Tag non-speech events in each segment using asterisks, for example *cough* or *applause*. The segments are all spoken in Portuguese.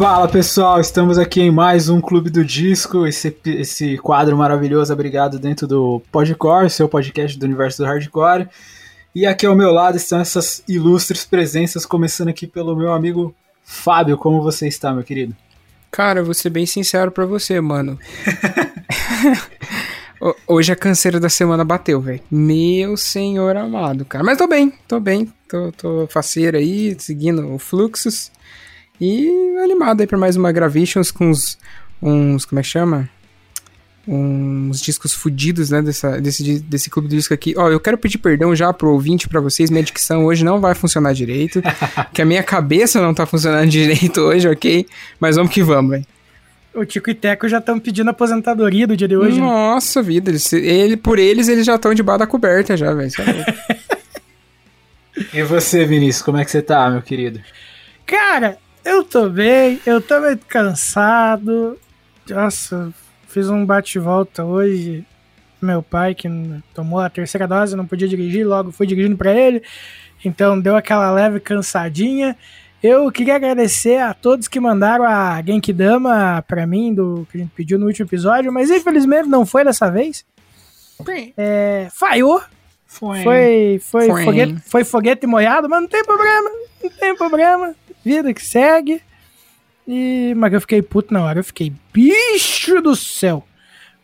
Fala pessoal, estamos aqui em mais um Clube do Disco, esse, esse quadro maravilhoso abrigado dentro do Podcore, seu podcast do universo do hardcore. E aqui ao meu lado estão essas ilustres presenças, começando aqui pelo meu amigo Fábio. Como você está, meu querido? Cara, vou ser bem sincero pra você, mano. *laughs* *laughs* Hoje a canseira da semana bateu, velho. Meu senhor amado, cara. Mas tô bem, tô bem. Tô, tô faceiro aí, seguindo o fluxos. E animado aí pra mais uma Gravitions com uns, uns. Como é que chama? uns discos fudidos, né, dessa, desse, desse clube de disco aqui. Ó, eu quero pedir perdão já pro ouvinte, para vocês, minha dicção hoje não vai funcionar direito, *laughs* que a minha cabeça não tá funcionando direito hoje, ok? Mas vamos que vamos, velho. O Tico e Teco já estão pedindo aposentadoria do dia de hoje. Né? Nossa né? vida, eles, ele, por eles eles já estão debaixo da coberta já, velho. *laughs* e você, Vinícius, como é que você tá, meu querido? Cara, eu tô bem, eu tô meio cansado. Nossa, Fiz um bate-volta hoje. Meu pai, que tomou a terceira dose, não podia dirigir, logo fui dirigindo para ele. Então deu aquela leve cansadinha. Eu queria agradecer a todos que mandaram a Genkidama para mim, do que a gente pediu no último episódio, mas infelizmente não foi dessa vez. É, falhou. Foi. Foi, foi, foi. Foguete, foi foguete molhado, mas não tem problema. Não tem problema. Vida que segue. E, mas eu fiquei puto na hora. Eu fiquei, bicho do céu.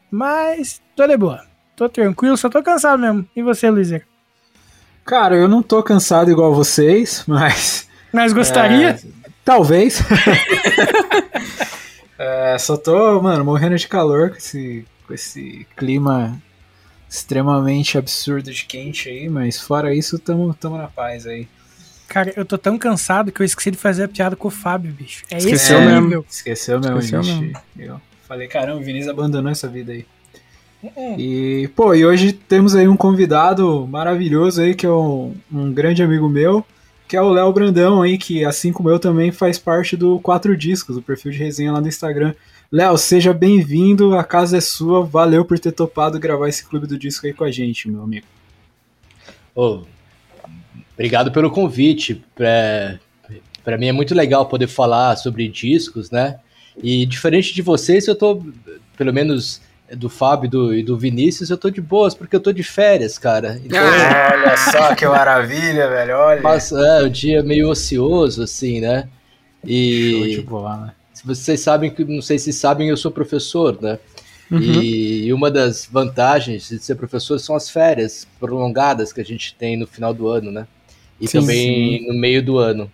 Mas tô de boa. Tô tranquilo, só tô cansado mesmo. E você, Luizer? Cara, eu não tô cansado igual vocês, *laughs* mas. Mas gostaria? É, talvez. *laughs* é, só tô, mano, morrendo de calor com esse, com esse clima extremamente absurdo de quente aí, mas fora isso, tamo, tamo na paz aí. Cara, eu tô tão cansado que eu esqueci de fazer a piada com o Fábio, bicho. É Esqueceu esse mesmo. Esqueceu mesmo, Esqueceu gente. Mesmo. Eu falei, caramba, o Vinícius abandonou essa vida aí. É. E, pô, e hoje temos aí um convidado maravilhoso aí, que é um, um grande amigo meu, que é o Léo Brandão aí, que assim como eu também faz parte do Quatro Discos, o perfil de resenha lá no Instagram. Léo, seja bem-vindo, a casa é sua, valeu por ter topado gravar esse clube do disco aí com a gente, meu amigo. Ô, Obrigado pelo convite. Para mim é muito legal poder falar sobre discos, né? E diferente de vocês, eu tô, pelo menos do Fábio e do, e do Vinícius, eu tô de boas, porque eu tô de férias, cara. Então, ah, olha só que maravilha, velho, olha. Mas, é, o dia meio ocioso, assim, né? E... Show de bola, né? Se vocês sabem, não sei se sabem, eu sou professor, né? Uhum. E uma das vantagens de ser professor são as férias prolongadas que a gente tem no final do ano, né? e sim, também sim. no meio do ano.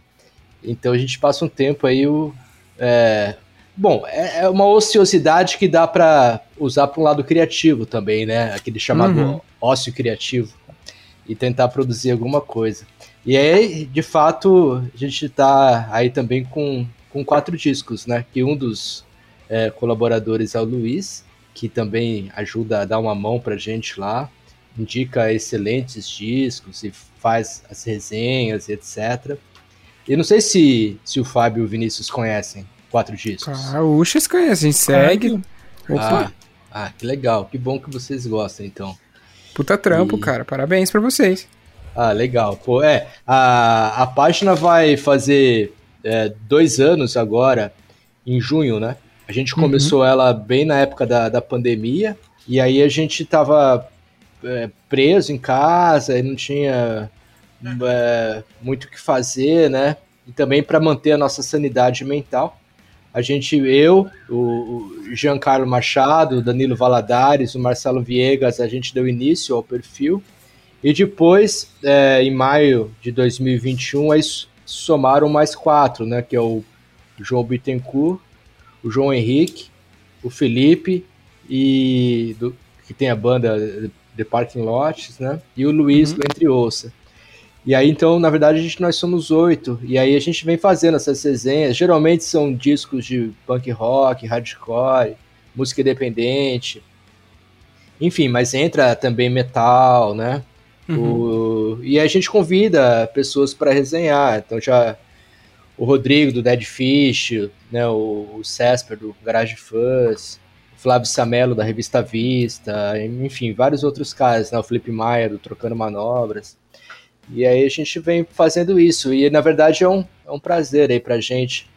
Então a gente passa um tempo aí. O, é, bom, é, é uma ociosidade que dá para usar para um lado criativo também, né? Aquele chamado uhum. ócio criativo. E tentar produzir alguma coisa. E aí, de fato, a gente está aí também com, com quatro discos, né? Que um dos é, colaboradores é o Luiz, que também ajuda a dar uma mão pra gente lá, indica excelentes discos e faz as resenhas e etc. E não sei se, se o Fábio e o Vinícius conhecem quatro discos. Ah, o Uxas conhece, segue. Opa. Ah, ah, que legal. Que bom que vocês gostam, então. Puta trampo, e... cara. Parabéns para vocês. Ah, legal. Pô, é, a, a página vai fazer é, dois anos agora, em junho, né? A gente começou uhum. ela bem na época da, da pandemia, e aí a gente tava é, preso em casa e não tinha é, muito o que fazer, né? E também para manter a nossa sanidade mental. A gente, eu, o Giancarlo Machado, o Danilo Valadares, o Marcelo Viegas, a gente deu início ao perfil. E depois, é, em maio de 2021, aí somaram mais quatro, né? Que é o João Bittencourt, o João Henrique, o Felipe e do, que tem a banda The Parking Lots, né? E o Luiz, uhum. Entre Ouça. E aí, então, na verdade, a gente, nós somos oito. E aí a gente vem fazendo essas resenhas. Geralmente são discos de punk rock, hardcore, música independente. Enfim, mas entra também metal, né? Uhum. O, e a gente convida pessoas para resenhar. Então já o Rodrigo do Dead Fish, né? O, o Cesper do Garage Fuzz, Flávio Samelo da revista Vista, enfim, vários outros caras, né? O Felipe Maia do Trocando Manobras. E aí a gente vem fazendo isso. E na verdade é um, é um prazer aí pra gente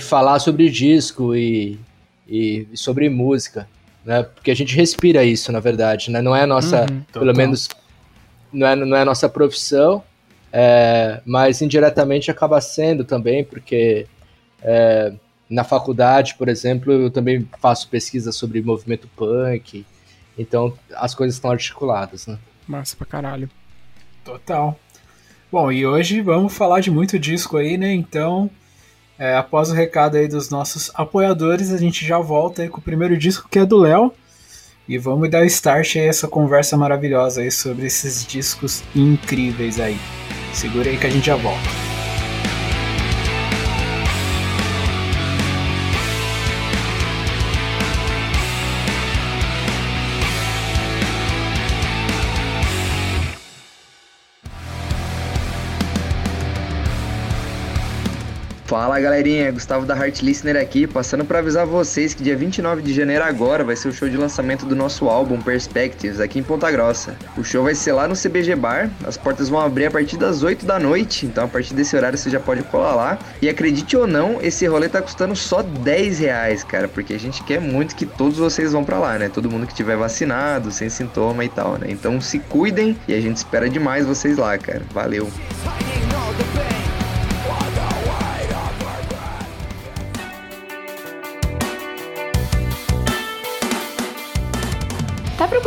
falar sobre disco e, e, e, sobre música, né? Porque a gente respira isso, na verdade, né? Não é a nossa, uhum, pelo menos, não é, não é a nossa profissão, é, mas indiretamente acaba sendo também, porque é, na faculdade, por exemplo, eu também faço pesquisa sobre movimento punk, então as coisas estão articuladas, né? Massa pra caralho. Total. Bom, e hoje vamos falar de muito disco aí, né? Então, é, após o recado aí dos nossos apoiadores, a gente já volta aí com o primeiro disco que é do Léo. E vamos dar start aí essa conversa maravilhosa aí sobre esses discos incríveis aí. Segura aí que a gente já volta. Fala galerinha, Gustavo da Heart Listener aqui, passando para avisar vocês que dia 29 de janeiro agora vai ser o show de lançamento do nosso álbum Perspectives aqui em Ponta Grossa. O show vai ser lá no CBG Bar, as portas vão abrir a partir das 8 da noite, então a partir desse horário você já pode colar lá. E acredite ou não, esse rolê tá custando só 10 reais, cara, porque a gente quer muito que todos vocês vão para lá, né? Todo mundo que tiver vacinado, sem sintoma e tal, né? Então se cuidem e a gente espera demais vocês lá, cara. Valeu!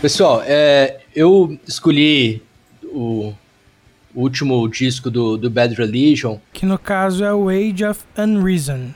Pessoal, é, eu escolhi o, último disco do, do Bad Religion. Que no caso é o Age of Unreason.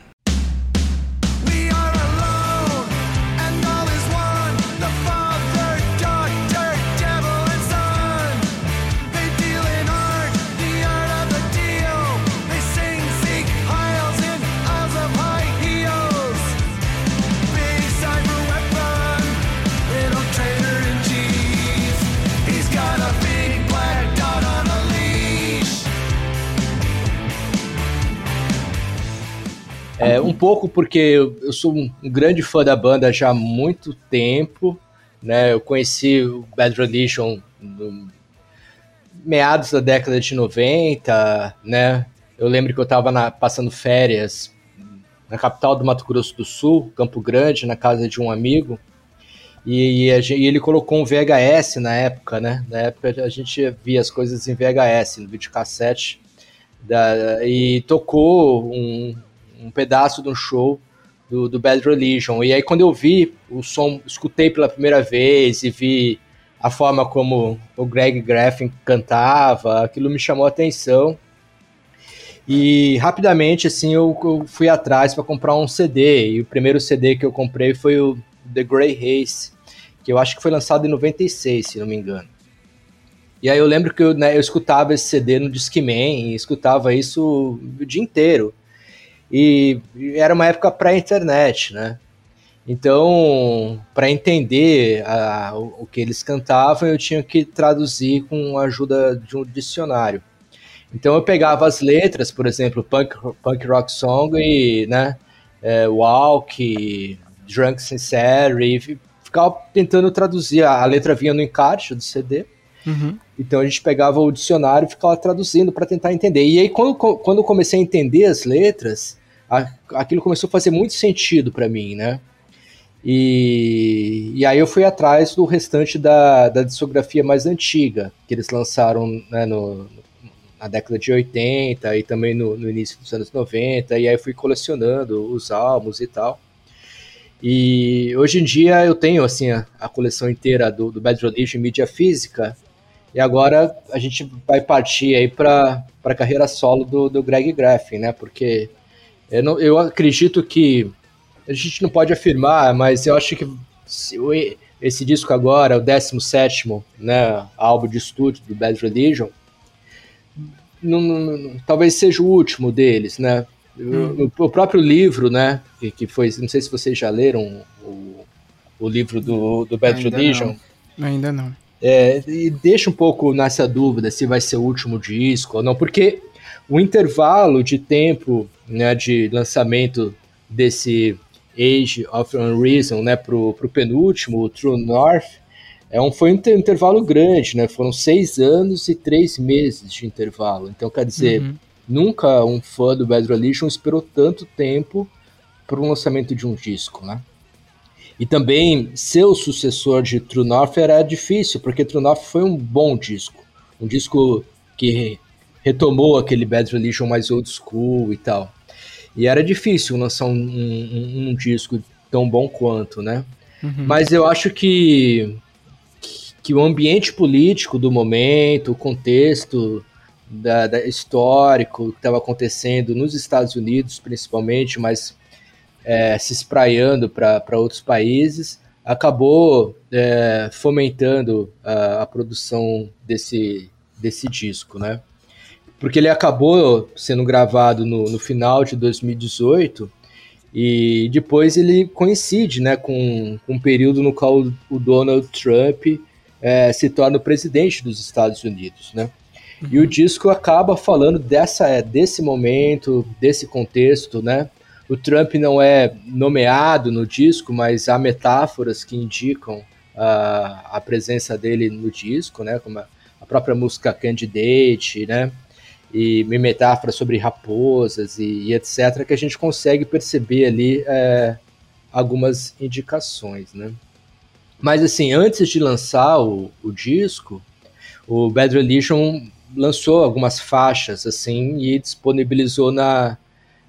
É, um pouco porque eu, sou um, grande fã da banda já há muito tempo, né? Eu conheci o Bad Religion no meados da década de 90, né? Eu lembro que eu estava passando férias na capital do Mato Grosso do Sul, Campo Grande, na casa de um amigo. E, e, e, ele colocou um VHS na época, né? Na época a gente via as coisas em VHS, no videocassete. Da, e tocou um, um pedaço de um show do, do Bad Religion. E aí quando eu vi o som, escutei pela primeira vez e vi a forma como o Greg Graffin cantava, aquilo me chamou a atenção. E rapidamente, assim, eu, eu fui atrás para comprar um CD. E o primeiro CD que eu comprei foi o The Grey Haze, que eu acho que foi lançado em 96, se não me engano. E aí eu lembro que eu, né, eu escutava esse CD no Discman, e escutava isso o dia inteiro. E era uma época pré-internet, né? Então, para entender a, o, que eles cantavam, eu tinha que traduzir com a ajuda de um dicionário. Então eu pegava as letras, por exemplo, punk, punk rock song e, né, é, walk, drunk sincere, e ficava tentando traduzir. A letra vinha no encarte do CD. Uhum. Então a gente pegava o dicionário e ficava traduzindo para tentar entender. E aí, quando, quando eu comecei a entender as letras, aquilo começou a fazer muito sentido para mim, né? E, e aí eu fui atrás do restante da, da discografia mais antiga, que eles lançaram né, no, na década de 80 e também no, no, início dos anos 90, e aí fui colecionando os álbuns e tal. E hoje em dia eu tenho assim a, a coleção inteira do, do Bad Religion em mídia física, e agora a gente vai partir aí para a carreira solo do, do Greg Graffin, né? Porque eu, não, eu acredito que a gente não pode afirmar, mas eu acho que esse disco agora, o 17 né, álbum de estúdio do Bad Religion, não, não, talvez seja o último deles, né? Hum. O, o, próprio livro, né, que, que, foi, não sei se vocês já leram o, o livro do, do Bad Ainda Religion. Não. Ainda não. É, e deixa um pouco nessa dúvida se vai ser o último disco ou não, porque o intervalo de tempo né, de lançamento desse Age of Unreason né, pro, pro penúltimo, o True North, é um, foi um intervalo grande, né? Foram seis anos e três meses de intervalo. Então, quer dizer, uhum. nunca um fã do Bad Religion esperou tanto tempo para o lançamento de um disco, né? E também ser o sucessor de True North era difícil, porque True North foi um bom disco. Um disco que retomou aquele Bad Religion mais old school e tal. E era difícil lançar um, um, um disco tão bom quanto, né? Uhum. Mas eu acho que, que o ambiente político do momento, o contexto da, da histórico que estava acontecendo nos Estados Unidos, principalmente, mas é, se espraiando para outros países, acabou é, fomentando a, a, produção desse, desse disco, né? Porque ele acabou sendo gravado no, no final de 2018 e depois ele coincide né, com, com um período no qual o Donald Trump é, se torna o presidente dos Estados Unidos. Né? Uhum. E o disco acaba falando dessa, é, desse momento, desse contexto. Né? O Trump não é nomeado no disco, mas há metáforas que indicam a, a presença dele no disco, né? como a, a própria música Candidate, né? E metáfora sobre raposas e, e, etc., que a gente consegue perceber ali é, algumas indicações, né? Mas assim, antes de lançar o, o disco, o Bad Religion lançou algumas faixas assim e disponibilizou na,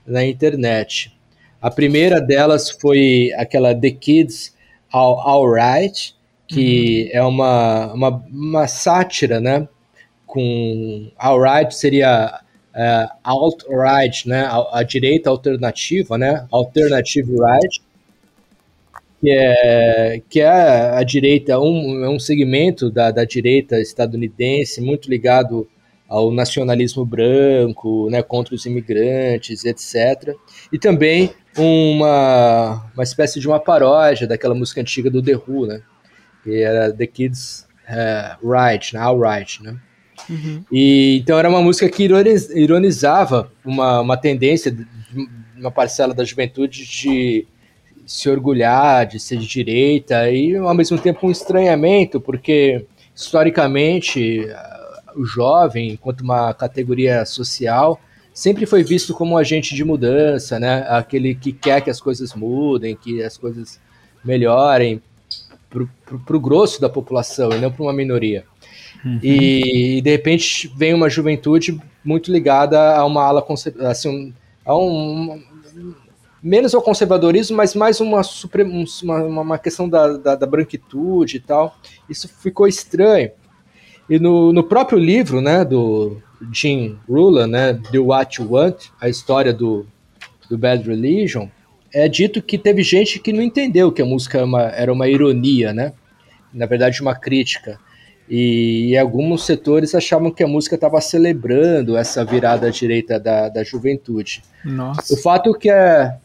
na internet. A primeira delas foi aquela The Kids All Alright, que uhum. é uma, uma, uma sátira, né? Com alt-right seria uh, alt-right, né, a, a, direita alternativa, né, alternative right, que é, que é a direita, um, é um segmento da, da direita estadunidense muito ligado ao nacionalismo branco, né, contra os imigrantes, etc. E também uma, uma espécie de uma paródia daquela música antiga do The Who, né, que era The Kids uh, Right, All Right, né. Uhum. E, então era uma música que ironizava uma, uma tendência de uma parcela da juventude de se orgulhar, de ser de direita, e ao mesmo tempo um estranhamento, porque historicamente o jovem, enquanto uma categoria social, sempre foi visto como um agente de mudança, né? Aquele que quer que as coisas mudem, que as coisas melhorem para o grosso da população e não para uma minoria. Uhum. E, de repente vem uma juventude muito ligada a uma ala assim, a um, menos ao conservadorismo, mas mais uma, uma, uma questão da, da, da, branquitude e tal. Isso ficou estranho. E no, no próprio livro, né, do Jim Rula, né, Do What You Want, a história do, do Bad Religion, é dito que teve gente que não entendeu que a música era uma, era uma ironia, né? Na verdade, uma crítica. E, e, alguns setores achavam que a música estava celebrando essa virada à direita da, da juventude. Nossa. O fato é que é,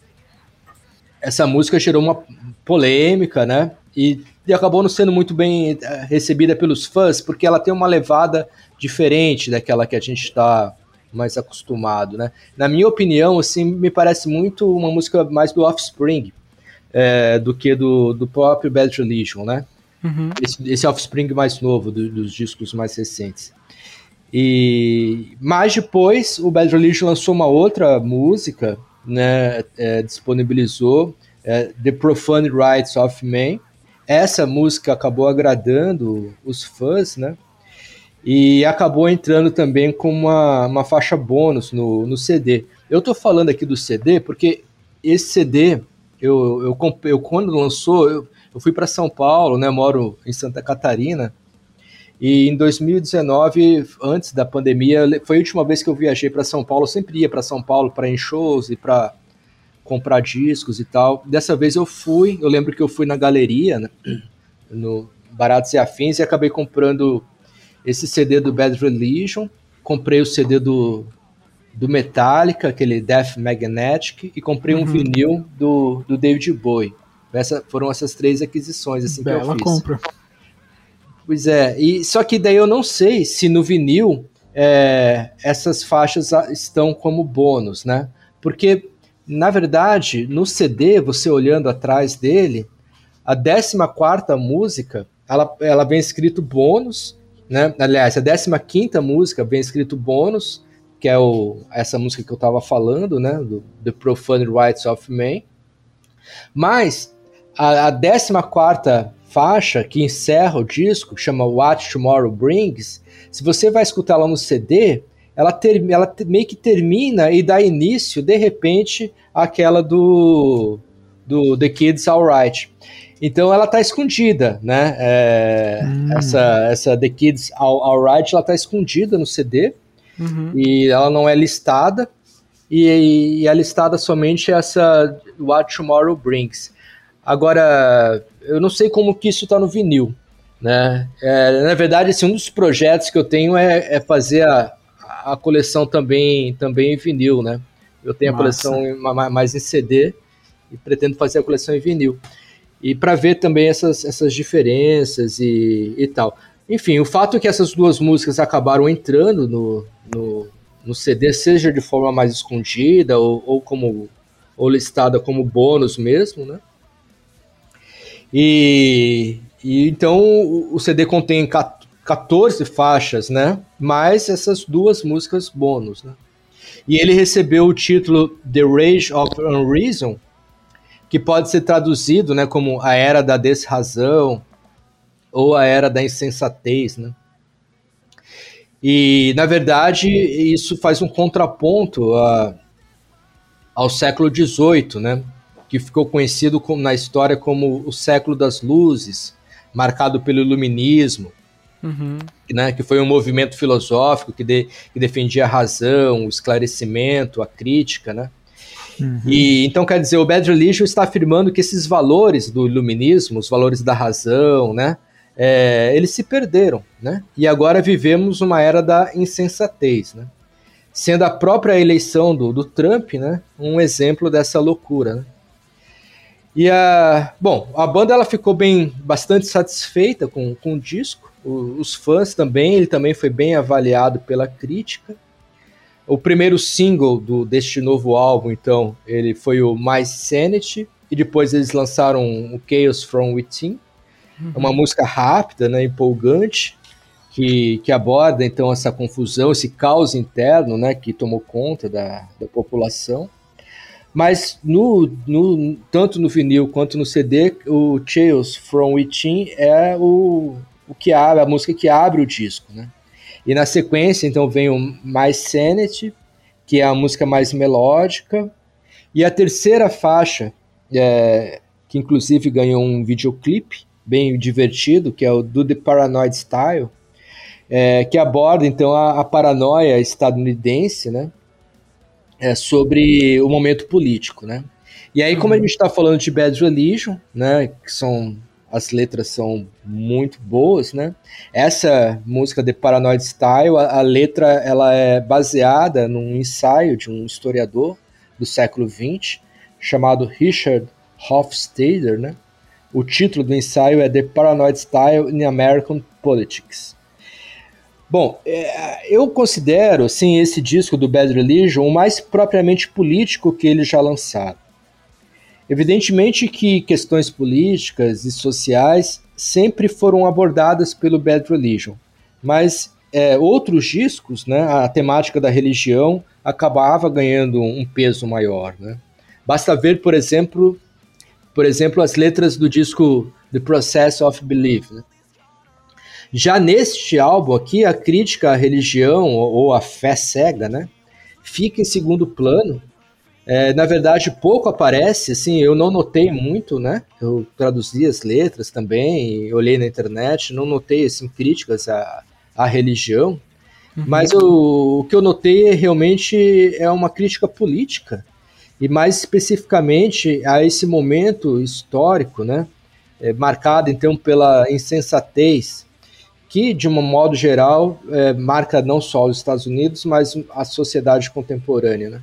essa música gerou uma polêmica, né? E, e, acabou não sendo muito bem é, recebida pelos fãs, porque ela tem uma levada diferente daquela que a gente está mais acostumado, né? Na minha opinião, assim, me parece muito uma música mais do Offspring é, do que do, do próprio Bad Religion, né? Uhum. Esse, esse, Offspring mais novo, do, dos discos mais recentes. E mais depois, o Bad Religion lançou uma outra música, né? É, disponibilizou é, The Profane Rights of Man. Essa música acabou agradando os fãs, né? e acabou entrando também com uma, uma faixa bônus no, no CD. Eu estou falando aqui do CD porque esse CD, eu, eu, eu quando lançou, eu, eu fui para São Paulo, né, moro em Santa Catarina, e em 2019, antes da pandemia, foi a última vez que eu viajei para São Paulo. Eu sempre ia para São Paulo para ir em shows e para comprar discos e tal. Dessa vez eu fui, eu lembro que eu fui na galeria, né, *clears throat* no Baratos e Afins, e acabei comprando esse CD do Bad Religion, comprei o CD do, do Metallica, aquele Death Magnetic, e comprei uhum. um vinil do, do David Bowie. Essa, foram essas três aquisições assim, Bela que eu fiz. compra. Pois é, e só que daí eu não sei se no vinil é, essas faixas estão como bônus, né? Porque, na verdade, no CD, você olhando atrás dele, a 14 música, ela, ela vem escrito bônus, né? Aliás, a 15 música vem escrito bônus, que é o, essa música que eu estava falando, né? Do The Profane Rights of Man. Mas a, a 14 faixa que encerra o disco, chama What Tomorrow Brings, se você vai escutar lá no CD, ela, ter, ela meio que termina e dá início, de repente, àquela do, do The Kids Alright. Então ela está escondida, né? É, hum. essa, essa The Kids All, Alright, ela está escondida no CD uhum. e ela não é listada. E, e é listada somente essa What Tomorrow Brings. Agora, eu não sei como que isso está no vinil, né? É, na verdade, assim, um dos projetos que eu tenho é, é fazer a, a coleção também, também em vinil, né? Eu tenho a coleção mais em CD e pretendo fazer a coleção em vinil e para ver também essas, essas diferenças e, e tal. Enfim, o fato é que essas duas músicas acabaram entrando no, no, no CD, seja de forma mais escondida ou, ou como ou listada como bônus mesmo, né? E, e então o CD contém 14 faixas, né? Mais essas duas músicas bônus, né? E ele recebeu o título The Rage of Unreason, que pode ser traduzido né, como a era da desrazão ou a era da insensatez. Né? E, na verdade, isso faz um contraponto a, ao século XVIII, né, que ficou conhecido como, na história como o século das luzes, marcado pelo iluminismo, uhum. né, que foi um movimento filosófico que, de, que defendia a razão, o esclarecimento, a crítica, né? Uhum. E então quer dizer, o Bad Religion está afirmando que esses valores do iluminismo, os valores da razão, né, é, eles se perderam, né? E agora vivemos uma era da insensatez, né? Sendo a própria eleição do, do Trump, né, um exemplo dessa loucura, né? E a, bom, a banda ela ficou bem, bastante satisfeita com, com o disco. O, os fãs também, ele também foi bem avaliado pela crítica. O primeiro single do, deste novo álbum, então, ele foi o My Sanity, e depois eles lançaram o Chaos From Within, uhum. uma música rápida, né, empolgante, que, que aborda então essa confusão, esse caos interno, né, que tomou conta da, da população. Mas no, no, tanto no vinil quanto no CD, o Tales from Within é o, o que abre, a música que abre o disco, né? E na sequência, então, vem o My Sanity, que é a música mais melódica, e a terceira faixa, é, que inclusive ganhou um videoclipe bem divertido, que é o Do the Paranoid Style, é, que aborda então a, a paranoia estadunidense, né? É, sobre o momento político, né? E aí, como a uhum. gente está falando de Bad Religion, né, que são as letras são muito boas, né? Essa música de Paranoid Style, a, a, letra ela é baseada num ensaio de um historiador do século XX chamado Richard Hofstadter, né? O título do ensaio é The Paranoid Style in American Politics. Bom, é, eu considero sim esse disco do Bad Religion o mais propriamente político que ele já lançaram. Evidentemente que questões políticas e sociais sempre foram abordadas pelo Bad Religion, mas é, outros discos, né, a temática da religião acabava ganhando um peso maior. Né? Basta ver, por exemplo, por exemplo, as letras do disco The Process of Belief, né? Já neste álbum aqui, a crítica à religião ou à fé cega, né, fica em segundo plano. É, na verdade, pouco aparece, assim, eu não notei muito, né? Eu traduzi as letras também, olhei na internet, não notei, assim, críticas à, à religião. Uhum. Mas o, o que eu notei realmente é uma crítica política, e mais especificamente a esse momento histórico, né? É, marcado então pela insensatez que, de um modo geral, é, marca não só os Estados Unidos, mas a sociedade contemporânea. Né?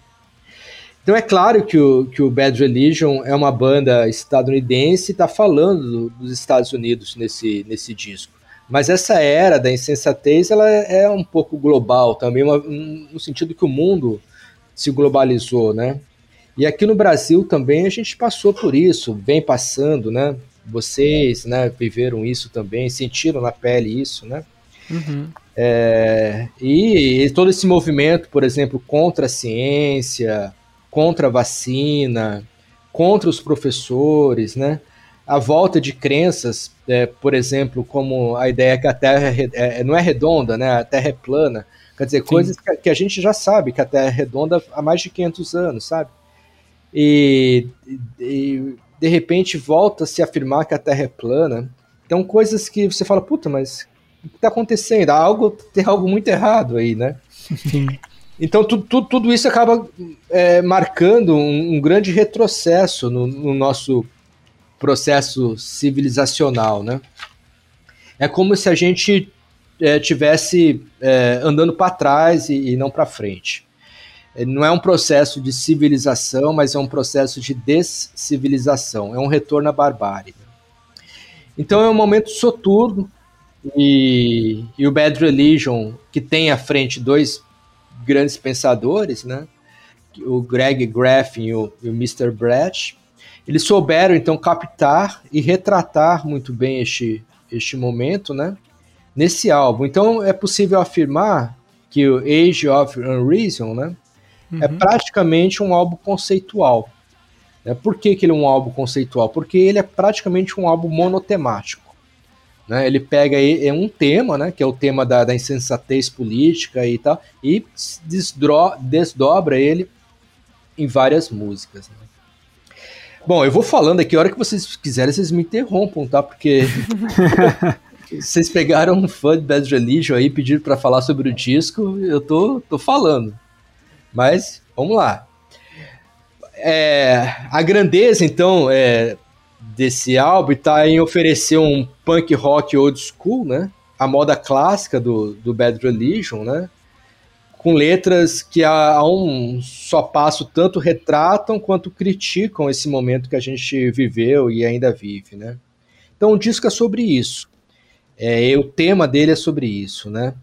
Então é claro que o, que o Bad Religion é uma banda estadunidense e está falando do, dos Estados Unidos nesse, nesse disco. Mas essa era da insensatez ela é, é um pouco global também, uma, no sentido que o mundo se globalizou, né? E aqui no Brasil também a gente passou por isso, vem passando, né? Vocês, né, viveram isso também, sentiram na pele isso, né? Uhum. É, e, e, todo esse movimento, por exemplo, contra a ciência, contra a vacina, contra os professores, né? A volta de crenças, é, por exemplo, como a ideia que a Terra é, é, não é redonda, né? A Terra é plana. Quer dizer, Sim. coisas que, que, a gente já sabe que a Terra é redonda há mais de 500 anos, sabe? E, e de repente volta a se afirmar que a Terra é plana. Então, coisas que você fala, puta, mas o que está acontecendo? Há algo, tem algo muito errado aí, né? Sim. Então, tu, tu, tudo isso acaba é, marcando um, um, grande retrocesso no, no, nosso processo civilizacional, né? É como se a gente é, tivesse é, andando para trás e, e não para frente não é um processo de civilização, mas é um processo de descivilização, é um retorno à barbárie. Então é um momento soturno e, e o Bad Religion, que tem à frente dois grandes pensadores, né? o Greg Graffin e o, e o Mr. Brett, eles souberam então captar e retratar muito bem este, este momento, né? Nesse álbum. Então é possível afirmar que o Age of Unreason, né? É uhum. É praticamente um álbum conceitual. Né? Por que, que ele é um álbum conceitual? Porque ele é praticamente um álbum monotemático. Né? Ele pega é um tema, né, que é o tema da, da insensatez política e tal, e desdro, desdobra ele em várias músicas. Né? Bom, eu vou falando aqui, a hora que vocês quiserem, vocês me interrompam, tá? Porque *laughs* vocês pegaram um fã de Bad Religion aí, pediram para falar sobre o disco, eu tô, tô falando. Mas vamos lá. É, a grandeza, então, é, desse álbum está em oferecer um punk rock old school, né? A moda clássica do, do Bad Religion, né? Com letras que a, a um só passo tanto retratam quanto criticam esse momento que a gente viveu e ainda vive, né? Então o disco é sobre isso. É, o tema dele é sobre isso, né?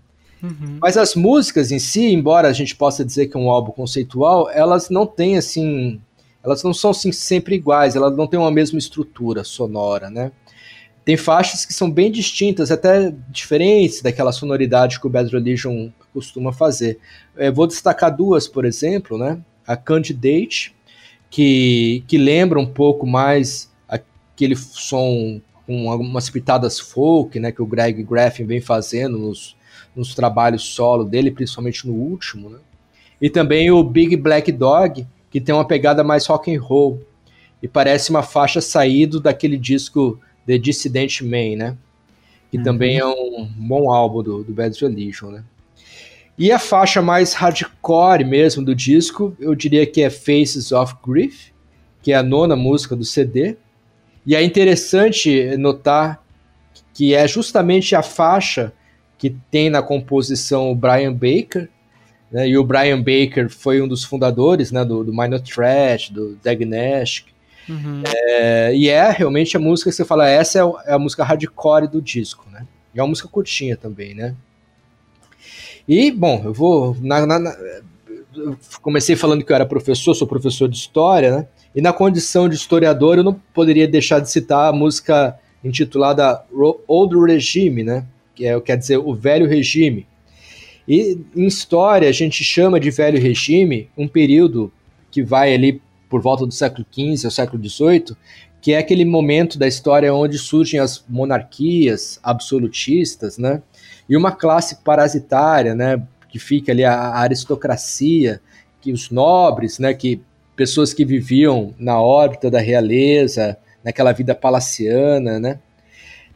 Uhum. Mas as músicas em si, embora a gente possa dizer que é um álbum conceitual, elas não têm assim. Elas não são assim, sempre iguais, elas não têm uma mesma estrutura sonora, né? Tem faixas que são bem distintas, até diferentes daquela sonoridade que o Bad Religion costuma fazer. Eu vou destacar duas, por exemplo, né? A Candidate, que, que lembra um pouco mais aquele som com algumas pitadas folk, né, que o Greg Graffin vem fazendo nos, nos trabalhos solo dele, principalmente no último, né? E também o Big Black Dog, que tem uma pegada mais rock and roll e parece uma faixa saído daquele disco The Dissident Man, né? Que uhum. também é um bom álbum do, do Bad Religion, né? E a faixa mais hardcore mesmo do disco, eu diria que é Faces of Grief, que é a nona música do CD. E é interessante notar que é justamente a faixa que tem na composição o Brian Baker, né? e o Brian Baker foi um dos fundadores né, do, do Minor Trash, do Diagnostic, uhum. é, e é realmente a música que você fala, essa é, é a música hardcore do disco, né? E é uma música curtinha também, né? E, bom, eu vou. Na, na, na, eu comecei falando que eu era professor, sou professor de história, né? E na condição de historiador, eu não poderia deixar de citar a música intitulada Old Regime, né? Que é, quer dizer, o velho regime. E em história, a gente chama de velho regime um período que vai ali por volta do século XV ao século XVIII, que é aquele momento da história onde surgem as monarquias absolutistas, né? e uma classe parasitária, né, que fica ali a, a aristocracia, que os nobres, né, que pessoas que viviam na órbita da realeza, naquela vida palaciana, né?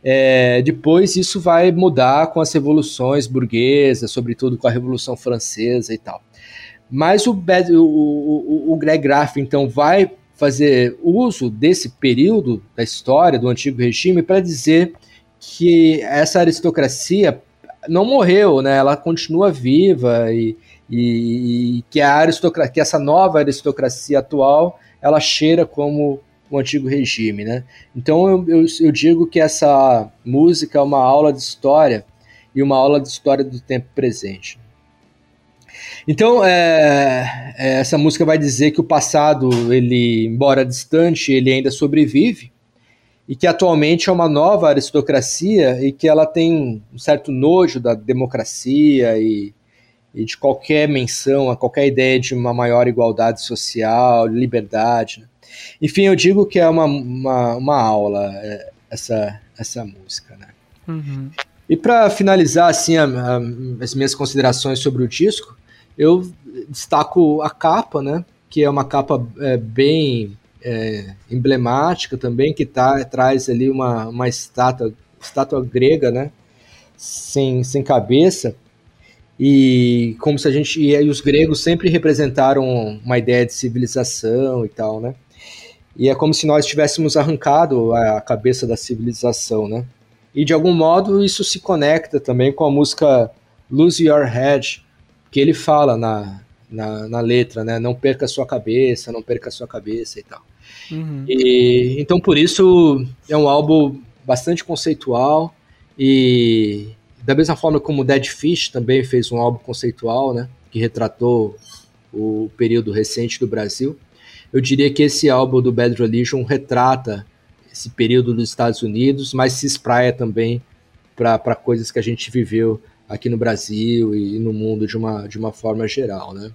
É, depois isso vai mudar com as revoluções burguesas, sobretudo com a Revolução Francesa e tal. Mas o, o, o, o Greg Graff, então, vai fazer uso desse período da história do antigo regime para dizer que essa aristocracia não morreu, né? Ela continua viva e, e, e que a aristocracia, que essa nova aristocracia atual, ela cheira como o antigo regime, né? Então eu, eu, eu, digo que essa música é uma aula de história e uma aula de história do tempo presente. Então é, é, essa música vai dizer que o passado, ele, embora distante, ele ainda sobrevive e que atualmente é uma nova aristocracia e que ela tem um certo nojo da democracia e, e de qualquer menção a qualquer ideia de uma maior igualdade social, liberdade. Né? Enfim, eu digo que é uma, uma, uma aula é, essa, essa música. Né? Uhum. E para finalizar assim a, a, as minhas considerações sobre o disco, eu destaco a capa, né? Que é uma capa é, bem é, emblemática também, que tá, traz ali uma, uma estátua, estátua grega, né? Sem, sem cabeça. E como se a gente. E os gregos sempre representaram uma ideia de civilização e tal, né? E é como se nós tivéssemos arrancado a cabeça da civilização, né? E de algum modo isso se conecta também com a música Lose Your Head, que ele fala na, na, na letra, né? Não perca a sua cabeça, não perca a sua cabeça e tal. Uhum. E, então, por isso, é um álbum bastante conceitual e da mesma forma como Dead Fish também fez um álbum conceitual, né? Que retratou o período recente do Brasil. Eu diria que esse álbum do Bad Religion retrata esse período dos Estados Unidos, mas se espraia também para coisas que a gente viveu aqui no Brasil e no mundo de uma, de uma forma geral, né?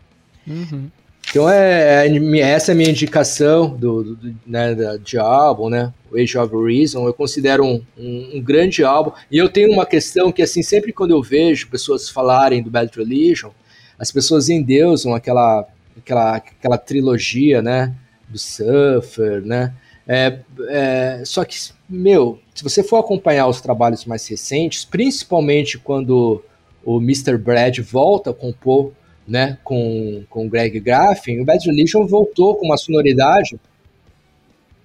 Uhum. Então é, é, essa é a minha indicação do, do né, de álbum, né? O Age of Reason. Eu considero um, um, um, grande álbum. E eu tenho uma questão que, assim, sempre quando eu vejo pessoas falarem do Bad Religion, as pessoas endeusam aquela, aquela, aquela trilogia, né? Do Suffer, né? É, é, só que, meu, se você for acompanhar os trabalhos mais recentes, principalmente quando o Mr. Brad volta a compor né, com, com o Greg Graffin, o Bad Religion voltou com uma sonoridade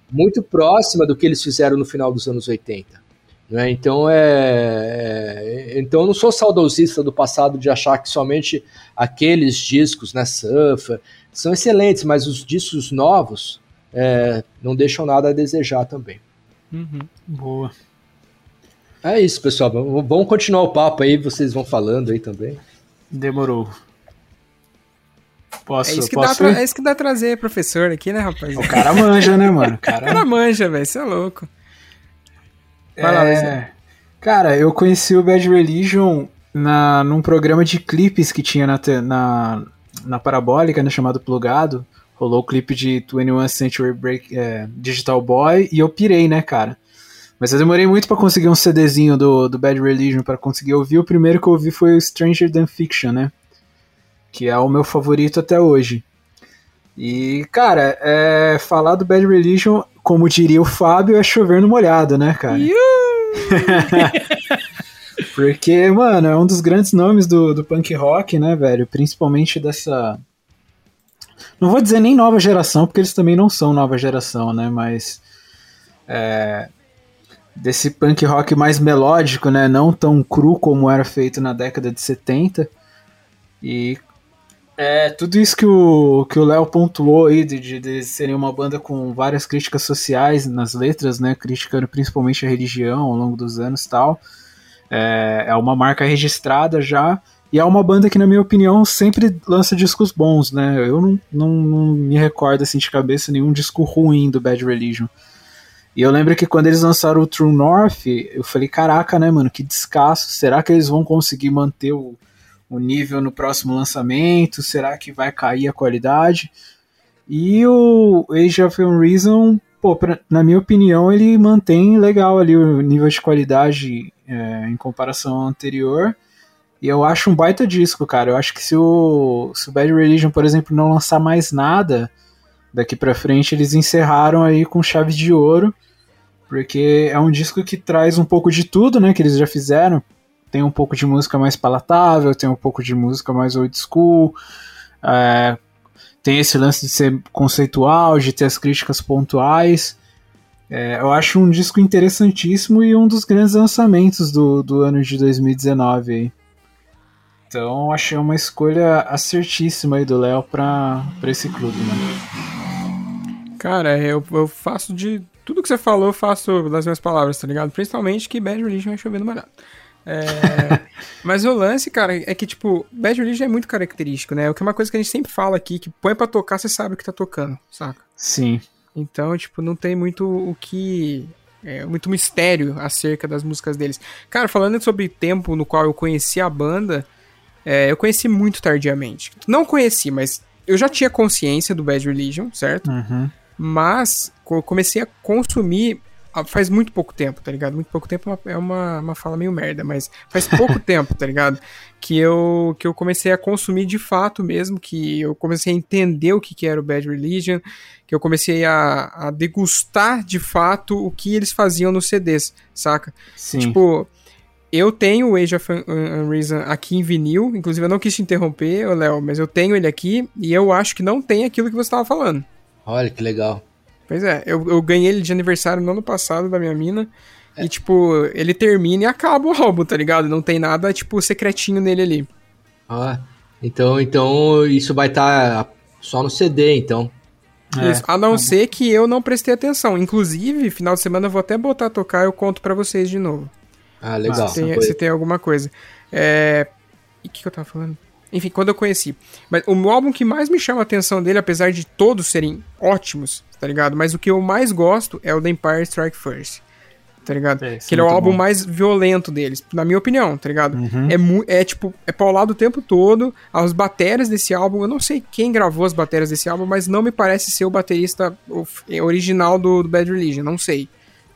muito próxima do que eles fizeram no final dos anos 80. Né? Então, é, é, então eu não sou saudosista do passado de achar que somente aqueles discos, né, Surfer, são excelentes, mas os discos novos é, não deixam nada a desejar também. Uhum. Boa. É isso, pessoal. Vamos continuar o papo aí, vocês vão falando aí também. Demorou. Posso, é, isso que posso dá pra, é isso que dá trazer professor aqui, né, rapaz? O cara manja, né, mano? O cara, o cara manja, velho. Você é louco. Vai é... lá, Cara, eu conheci o Bad Religion na, num programa de clipes que tinha na, na, na Parabólica, né, chamado Plugado. rolou o clipe de 21 Century Break, é, Digital Boy e eu pirei, né, cara? Mas eu demorei muito para conseguir um CDzinho do, do Bad Religion para conseguir ouvir. O primeiro que eu ouvi foi o Stranger Than Fiction, né? Que é o meu favorito até hoje. E, cara, é, falar do Bad Religion, como diria o Fábio, é chover no molhado, né, cara? *laughs* Porque, mano, é um dos grandes nomes do, do punk rock, né, velho? Principalmente dessa. Não vou dizer nem nova geração, porque eles também não são nova geração, né? Mas. É, desse punk rock mais melódico, né? Não tão cru como era feito na década de 70. E é, tudo isso que o que o Léo pontuou aí de, de, de serem uma banda com várias críticas sociais nas letras, né, criticando principalmente a religião ao longo dos anos tal, é, é uma marca registrada já, e é uma banda que, na minha opinião, sempre lança discos bons, né, eu não, não, não me recordo assim de cabeça nenhum disco ruim do Bad Religion. E eu lembro que quando eles lançaram o True North, eu falei, caraca, né, mano, que descasso, será que eles vão conseguir manter o o nível no próximo lançamento? Será que vai cair a qualidade? E o Age of Unreason, pô, pra, na minha opinião, ele mantém legal ali o nível de qualidade é, em comparação ao anterior. E eu acho um baita disco, cara. Eu acho que se o, se o Bad Religion, por exemplo, não lançar mais nada daqui pra frente, eles encerraram aí com chave de ouro. Porque é um disco que traz um pouco de tudo, né, que eles já fizeram tem um pouco de música mais palatável, tem um pouco de música mais old school, é, tem esse lance de ser conceitual, de ter as críticas pontuais. É, eu acho um disco interessantíssimo e um dos grandes lançamentos do, do ano de 2019 aí. Então achei uma escolha acertíssima aí do Léo pra esse clube, né? Cara, eu, eu faço de. Tudo que você falou, eu faço das minhas palavras, tá ligado? Principalmente que Bad Religion é chovendo molhado. É, *laughs* mas o lance, cara, é que, tipo, Bad Religion é muito característico, né? O que é uma coisa que a gente sempre fala aqui, que põe pra tocar, você sabe o que tá tocando, saca? Sim. Então, tipo, não tem muito o que. É, muito mistério acerca das músicas deles. Cara, falando sobre o tempo no qual eu conheci a banda, é, eu conheci muito tardiamente. Não conheci, mas eu já tinha consciência do Bad Religion, certo? Uhum. Mas comecei a consumir faz muito pouco tempo, tá ligado? Muito pouco tempo é uma, uma fala meio merda, mas faz pouco *laughs* tempo, tá ligado? Que eu, que eu comecei a consumir de fato mesmo, que eu comecei a entender o que, que era o Bad Religion, que eu comecei a, a degustar de fato o que eles faziam nos CDs, saca? Sim. Tipo, eu tenho o Age of Unreason aqui em vinil, inclusive eu não quis te interromper, Léo, mas eu tenho ele aqui e eu acho que não tem aquilo que você estava falando. Olha que legal. Pois é, eu, eu ganhei ele de aniversário no ano passado da minha mina. É. E, tipo, ele termina e acaba o álbum, tá ligado? Não tem nada, tipo, secretinho nele ali. Ah, então, então isso vai estar tá só no CD, então. É, isso, a não tá ser que eu não prestei atenção. Inclusive, final de semana eu vou até botar a tocar e eu conto para vocês de novo. Ah, legal. Se tem, se tem alguma coisa. É... E o que, que eu tava falando? Enfim, quando eu conheci. Mas o álbum que mais me chama a atenção dele, apesar de todos serem ótimos, tá ligado? Mas o que eu mais gosto é o The Empire Strike First. Tá ligado? É, que ele é o álbum bom. mais violento deles, na minha opinião, tá ligado? Uhum. É, é tipo, é paulado o tempo todo. As baterias desse álbum, eu não sei quem gravou as baterias desse álbum, mas não me parece ser o baterista original do, do Bad Religion, não sei.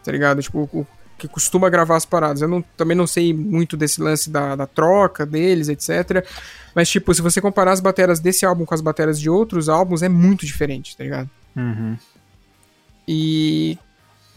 Tá ligado? Tipo, o, que costuma gravar as paradas. Eu não, também não sei muito desse lance da, da troca deles, etc. Mas, tipo, se você comparar as baterias desse álbum com as baterias de outros álbuns, é muito diferente, tá ligado? Uhum. E,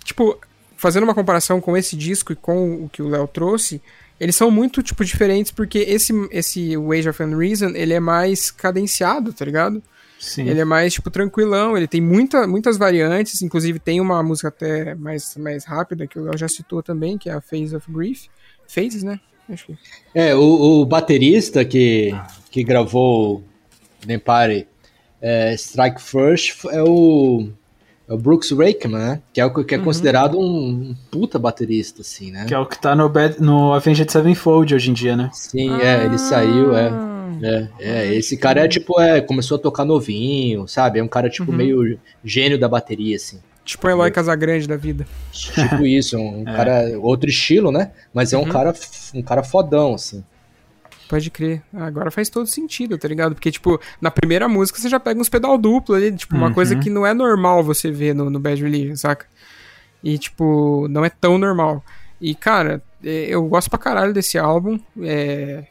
tipo, fazendo uma comparação com esse disco e com o que o Léo trouxe, eles são muito, tipo, diferentes porque esse, esse Age of Unreason, ele é mais cadenciado, tá ligado? Sim. Ele é mais, tipo, tranquilão, ele tem muita, muitas variantes, inclusive tem uma música até mais, mais rápida, que o Léo já citou também, que é a Phase of Grief. Phases, né? Acho que... É, o, o baterista que, que gravou Empire é, Strike First é o, é o Brooks Rakeman, né? Que é, o, que é uhum. considerado um, um, puta baterista, assim, né? Que é o que tá no, bad, no Avenged Sevenfold hoje em dia, né? Sim, ah. é, ele saiu, é. É, é, esse cara é tipo, é, começou a tocar novinho, sabe? É um cara, tipo, uhum. meio gênio da bateria, assim. Tipo o Eloy Casagrande da vida. Tipo *laughs* isso, um é. cara, outro estilo, né? Mas é um uhum. cara um cara fodão, assim. Pode crer. Agora faz todo sentido, tá ligado? Porque, tipo, na primeira música você já pega uns pedal duplo ali, tipo, uma Uhum. coisa que não é normal você ver no, no Bad Religion, saca? E, tipo, não é tão normal. E, cara, é, eu gosto pra caralho desse álbum. É...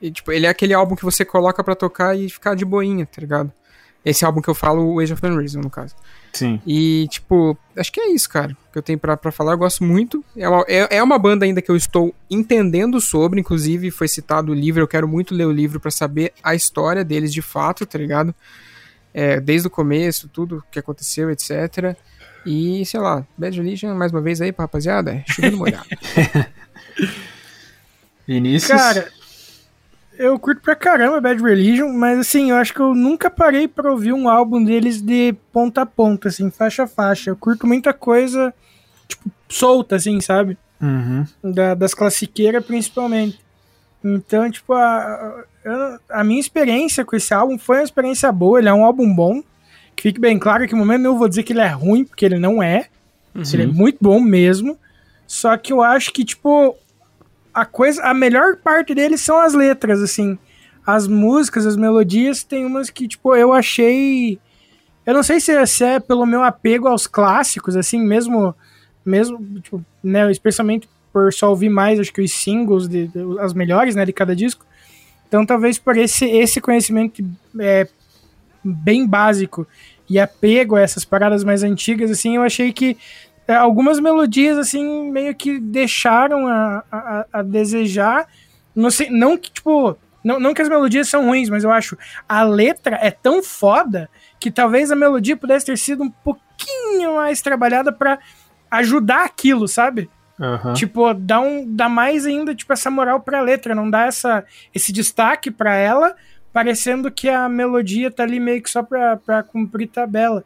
E, tipo, ele é aquele álbum que você coloca pra tocar e ficar de boinha, tá ligado? Esse álbum que eu falo, o Age of Reason, no caso. Sim. E, tipo, acho que é isso, cara, que eu tenho pra, pra falar. Eu gosto muito. É uma, é, é uma banda ainda que eu estou entendendo sobre, inclusive foi citado o livro. Eu quero muito ler o livro pra saber a história deles de fato, tá ligado? É, desde o começo, tudo que aconteceu, etc. E, sei lá, Bad Religion, mais uma vez aí pra rapaziada, é chovendo molhado. *laughs* Vinícius. Cara, eu curto pra caramba Bad Religion, mas assim, eu acho que eu nunca parei pra ouvir um álbum deles de ponta a ponta, assim, faixa a faixa. Eu curto muita coisa, tipo, solta, assim, sabe? Uhum. Da- das classiqueiras, principalmente. Então, tipo, a, a, minha experiência com esse álbum foi uma experiência boa, ele é um álbum bom. Que fique bem claro que no momento eu vou dizer que ele é ruim, porque ele não é. Ele é muito bom mesmo. Só que eu acho que, tipo, a coisa. A melhor parte dele são as letras, assim. As músicas, as melodias, tem umas que, tipo, eu achei. Eu não sei se é, se é pelo meu apego aos clássicos, assim, mesmo. Mesmo, tipo, né, especialmente por só ouvir mais, acho que os singles, de, de- as melhores, né, de cada disco. Então, talvez por esse, esse conhecimento é, bem básico e apego a essas paradas mais antigas, assim, eu achei que é, algumas melodias, assim, meio que deixaram a, a, a desejar. Não, sei, não que, tipo, não, não que as melodias são ruins, mas eu acho a letra é tão foda que talvez a melodia pudesse ter sido um pouquinho mais trabalhada pra ajudar aquilo, sabe? Aham. Tipo, dá, um, dá mais ainda, tipo, essa moral pra letra, não dá essa, esse destaque pra ela, parecendo que a melodia tá ali meio que só pra, pra cumprir tabela.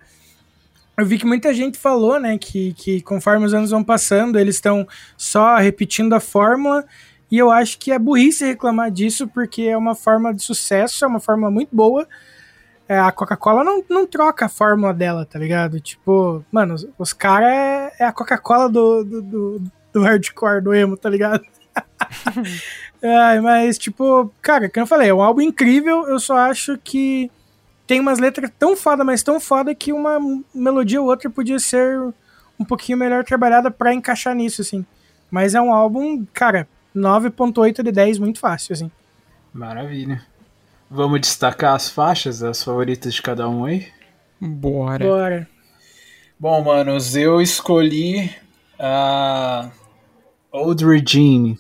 Eu vi que muita gente falou, né, que, que conforme os anos vão passando, eles estão só repetindo a fórmula, e eu acho que é burrice reclamar disso, porque é uma forma de sucesso, é uma fórmula muito boa. É, a Coca-Cola não, não troca a fórmula dela, tá ligado? Tipo, mano, os, os caras é, é a Coca-Cola do, do, do, do hardcore, do emo, tá ligado? *laughs* Ai, mas, tipo, cara, como eu falei, é um álbum incrível, eu só acho que tem umas letras tão foda, mas tão foda que uma melodia ou outra podia ser um pouquinho melhor trabalhada pra encaixar nisso, assim. Mas é um álbum, cara, 9.8 de 10, muito fácil, assim. Maravilha. Vamos destacar as faixas, as favoritas de cada um aí? Bora. Bora. Bom, manos, eu escolhi a Old Regime.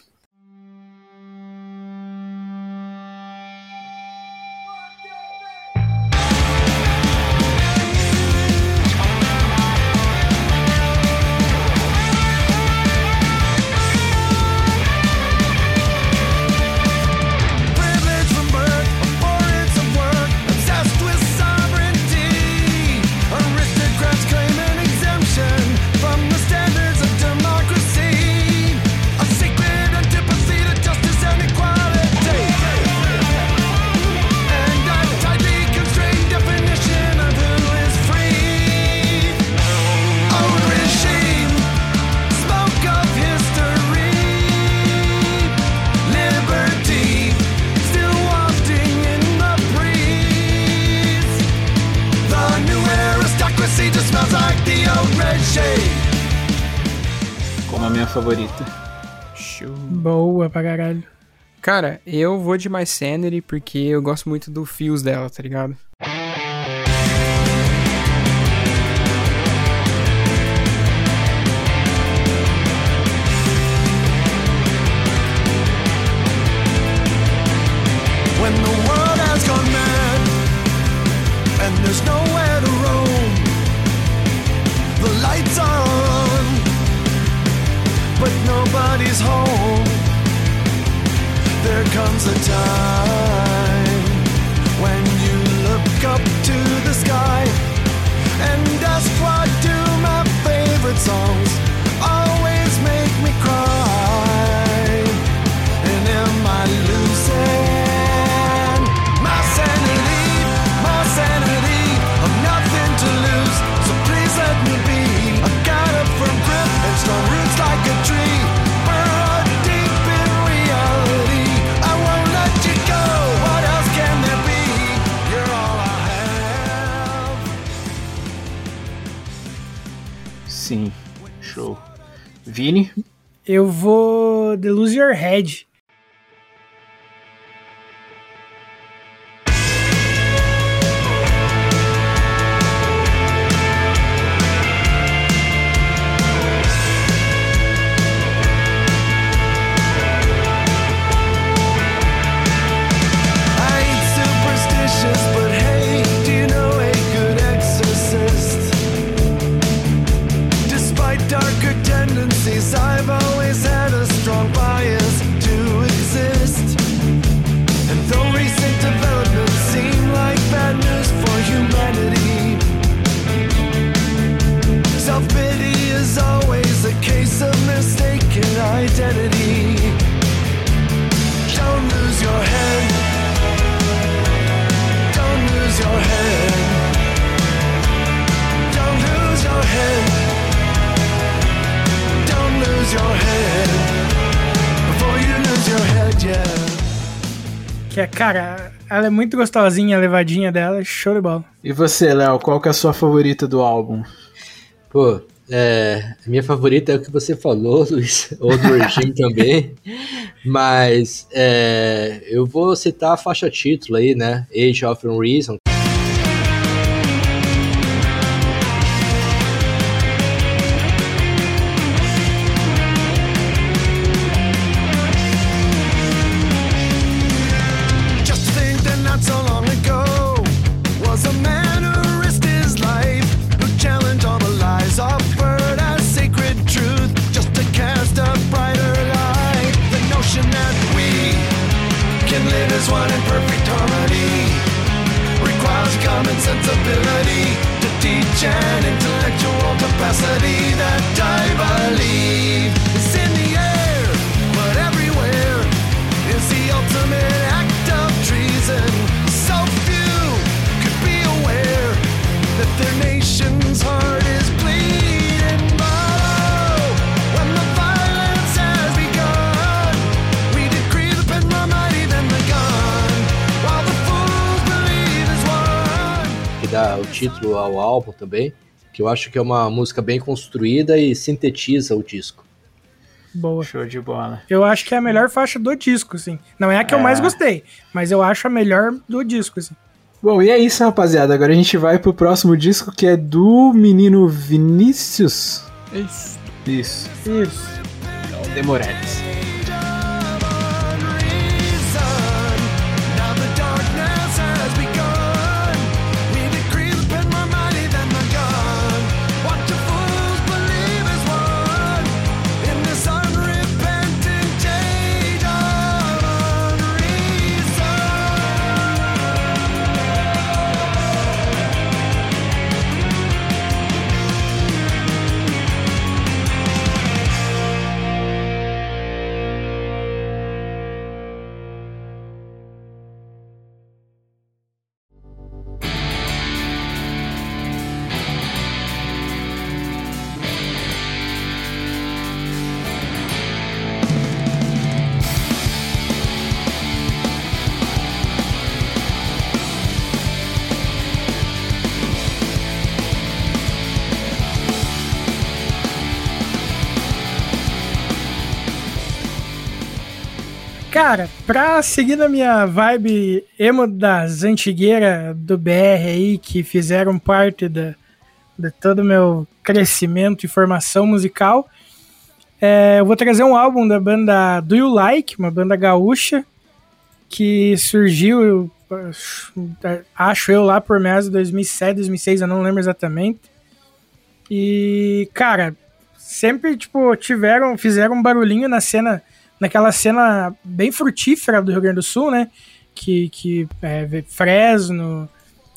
Favorita. Show. Boa pra caralho. Cara, eu vou de My Sanity porque eu gosto muito do feels dela, tá ligado? song Sim. Show. Vini? Eu vou The Lose Your Head. Ela é muito gostosinha, a levadinha dela, show de bola. E você, Léo, qual que é a sua favorita do álbum? Pô, é, a minha favorita é o que você falou, *laughs* Luiz, ou do regime *laughs* também, mas é, eu vou citar a faixa título aí, né? Age of Reason. Álbum também, que eu acho que é uma música bem construída e sintetiza o disco. Boa. Show de bola. Eu acho que é a melhor faixa do disco, assim. Não é a que eu É. mais gostei, mas eu acho a melhor do disco, assim. Bom, e é isso, rapaziada. Agora a gente vai pro próximo disco que é do menino Vinícius. Isso. Isso, Isso. de Moraes. Cara, pra seguir na minha vibe emo das antigueiras do BR aí, que fizeram parte da, de todo o meu crescimento e formação musical, é, eu vou trazer um álbum da banda Do You Like, uma banda gaúcha, que surgiu, acho eu, lá por meados de 2007, 2006, eu não lembro exatamente. E, cara, sempre, tipo, tiveram, fizeram um barulhinho na cena, naquela cena bem frutífera do Rio Grande do Sul, né? Que, que é, Fresno,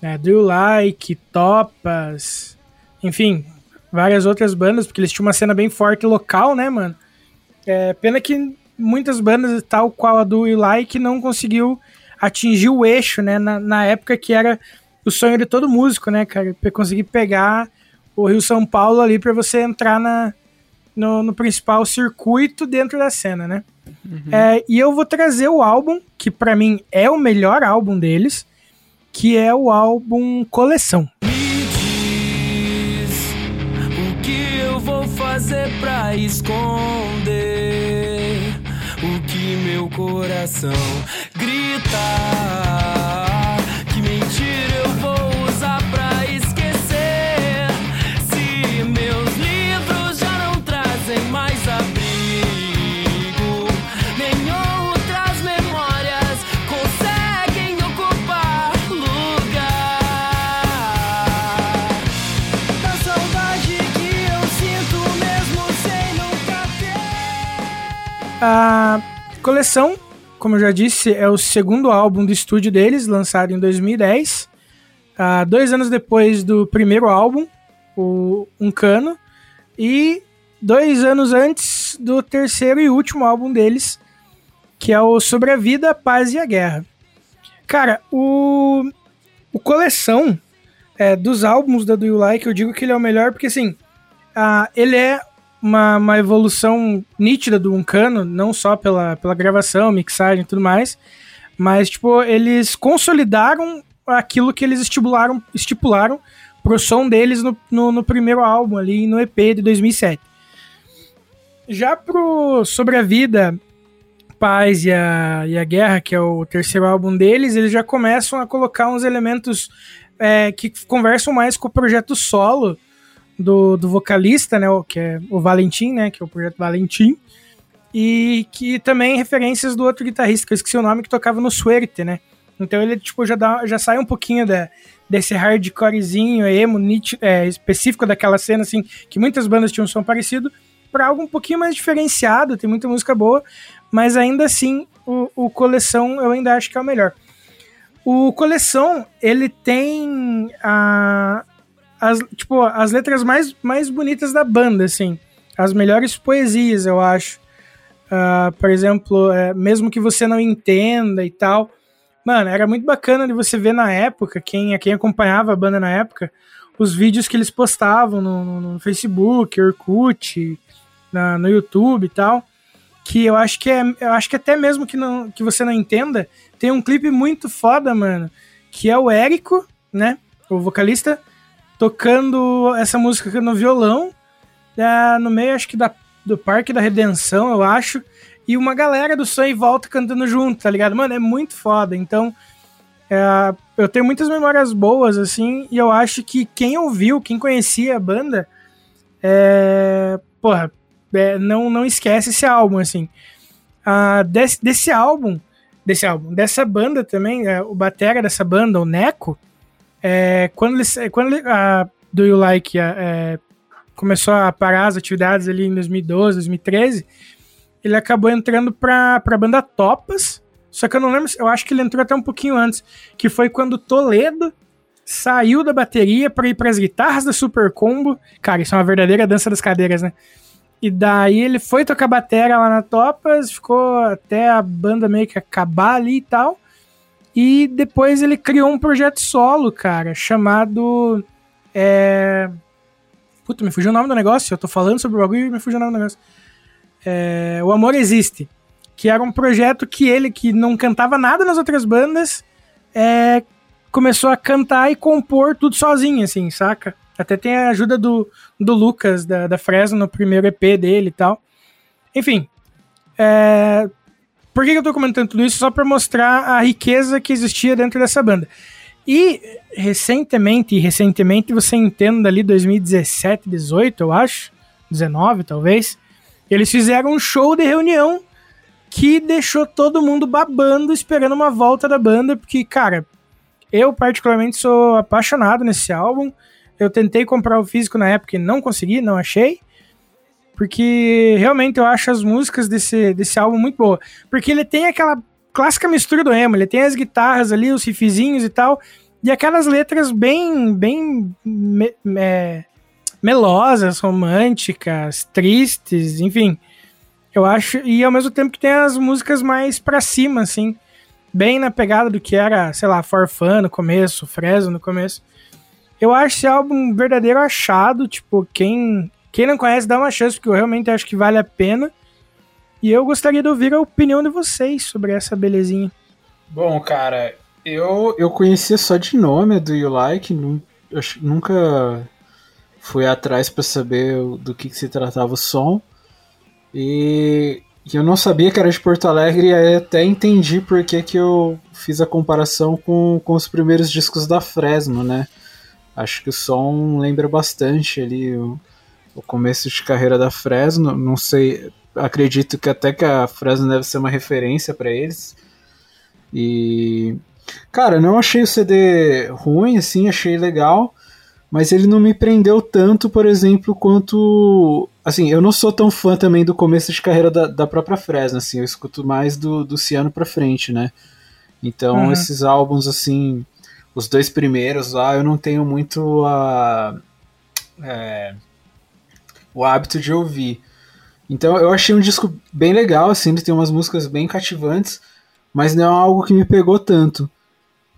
é, Do You Like, Topas, enfim, várias outras bandas, porque eles tinham uma cena bem forte local, né, mano? É, pena que muitas bandas, tal qual a Do You Like, não conseguiu atingir o eixo, né? Na, na época que era o sonho de todo músico, né, cara? Conseguir pegar o Rio São Paulo ali pra você entrar na, no, no principal circuito dentro da cena, né? É, e eu vou trazer o álbum, que pra mim é o melhor álbum deles, que é o álbum Coleção. Me diz o que eu eu vou fazer pra esconder o que meu coração grita? A coleção, como eu já disse, é o segundo álbum do estúdio deles, lançado em 2010. Ah, dois anos depois do primeiro álbum, o Um Cano. E dois anos antes do terceiro e último álbum deles, que é o Sobre a Vida, a Paz e a Guerra. Cara, o, o coleção é, dos álbuns da Do You Like, eu digo que ele é o melhor porque, assim, ah, ele é uma, uma evolução nítida do Uncano, não só pela, pela gravação, mixagem e tudo mais, mas, tipo, eles consolidaram aquilo que eles estipularam, estipularam pro som deles no, no, no primeiro álbum ali, no EP de 2007. Já pro Sobre a Vida, Paz e a, e a Guerra, que é o terceiro álbum deles, eles já começam a colocar uns elementos é, que conversam mais com o projeto solo do, do vocalista, né, que é o Valentim, né, que é o projeto Valentim, e que também referências do outro guitarrista, que eu esqueci o nome, que tocava no Suerte, né. Então ele tipo já dá, já sai um pouquinho da, desse hardcorezinho emo nit- é, específico daquela cena assim, que muitas bandas tinham um som parecido, para algo um pouquinho mais diferenciado, tem muita música boa, mas ainda assim o, o coleção eu ainda acho que é o melhor. O coleção ele tem a, as, tipo, as letras mais, mais bonitas da banda, assim. As melhores poesias, eu acho. Ah, por exemplo, é, mesmo que você não entenda e tal. Mano, era muito bacana de você ver na época, quem, quem acompanhava a banda na época, os vídeos que eles postavam no, no- no Facebook, Orkut, na, no YouTube e tal. Que eu acho que é. Eu acho que até mesmo que, não, que você não entenda, tem um clipe muito foda, mano. Que é o Érico, né? O vocalista, tocando essa música no violão, é, no meio, acho que da, do Parque da Redenção, eu acho, e uma galera do Som e Volta cantando junto, tá ligado? Mano, é muito foda. Então, é, eu tenho muitas memórias boas, assim, e eu acho que quem ouviu, quem conhecia a banda, é, porra, é, não, não esquece esse álbum, assim. Ah, desse, desse álbum, desse álbum, dessa banda também, é, o batera dessa banda, o Neco, é, quando ele, quando ele, a Do You Like a- é, começou a parar as atividades ali em 2012, 2013, ele acabou entrando pra, pra banda Topas, só que eu não lembro, eu acho que ele entrou até um pouquinho antes, que foi quando Toledo saiu da bateria para ir pras guitarras da Super Combo. Cara, isso é uma verdadeira dança das cadeiras, né? E daí ele foi tocar bateria lá na Topas, ficou até a banda meio que acabar ali e tal. E depois ele criou um projeto solo, cara, chamado. É... Puta, me fugiu o nome do negócio. Eu tô falando sobre o bagulho e me fugiu o nome do negócio. É... O Amor Existe. Que era um projeto que ele, que não cantava nada nas outras bandas, é... começou a cantar e compor tudo sozinho, assim, saca? Até tem a ajuda do, do Lucas, da, da Fresno, no primeiro EP dele e tal. Enfim. É... Por que, eu tô comentando tudo isso? Só pra mostrar a riqueza que existia dentro dessa banda. E recentemente, recentemente você entenda ali 2017, 18, eu acho, 19 talvez, eles fizeram um show de reunião que deixou todo mundo babando, esperando uma volta da banda, porque, cara, eu particularmente sou apaixonado nesse álbum. Eu tentei comprar o físico na época e não consegui, não achei. Porque realmente eu acho as músicas desse, desse álbum muito boa. Porque ele tem aquela clássica mistura do emo, ele tem as guitarras ali, os riffzinhos e tal, e aquelas letras bem, bem me- me- melosas, românticas, tristes, enfim. Eu acho, e ao mesmo tempo que tem as músicas mais pra cima, assim, bem na pegada do que era, sei lá, Forfã no começo, Fresno no começo. Eu acho esse álbum um verdadeiro achado, tipo, quem, quem não conhece dá uma chance, porque eu realmente acho que vale a pena. E eu gostaria de ouvir a opinião de vocês sobre essa belezinha. Bom, cara, eu, eu conhecia só de nome Do You Like, nunca fui atrás para saber do que, que se tratava o som. E, eu não sabia que era de Porto Alegre, e até entendi por que, que eu fiz a comparação com, com os primeiros discos da Fresno, né? Acho que o som lembra bastante ali o começo de carreira da Fresno. Não sei, acredito que até que a Fresno deve ser uma referência para eles. E cara, não achei o CD ruim, assim, achei legal, mas ele não me prendeu tanto, por exemplo, quanto assim, eu não sou tão fã também do começo de carreira da, da própria Fresno, assim, eu escuto mais do, do Ciano pra frente, né? Então, Uhum. esses álbuns, assim, os dois primeiros lá, eu não tenho muito a, é, o hábito de ouvir. Então, eu achei um disco bem legal, assim, ele tem umas músicas bem cativantes, mas não é algo que me pegou tanto.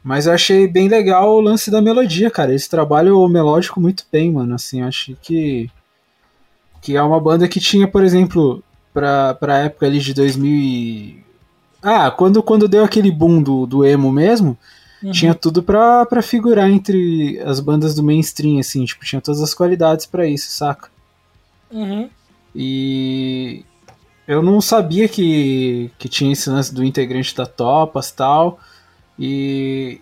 Mas eu achei bem legal o lance da melodia, cara. Eles trabalham o melódico muito bem, mano. Assim, eu achei que. Que é uma banda que tinha, por exemplo, pra, pra época ali de 2000 e... Ah, quando, quando deu aquele boom do, do emo mesmo, Uhum. tinha tudo pra, pra figurar entre as bandas do mainstream, assim. Tipo, tinha todas as qualidades pra isso, saca? Uhum. E eu não sabia que, que tinha esse lance do integrante da Topas tal. E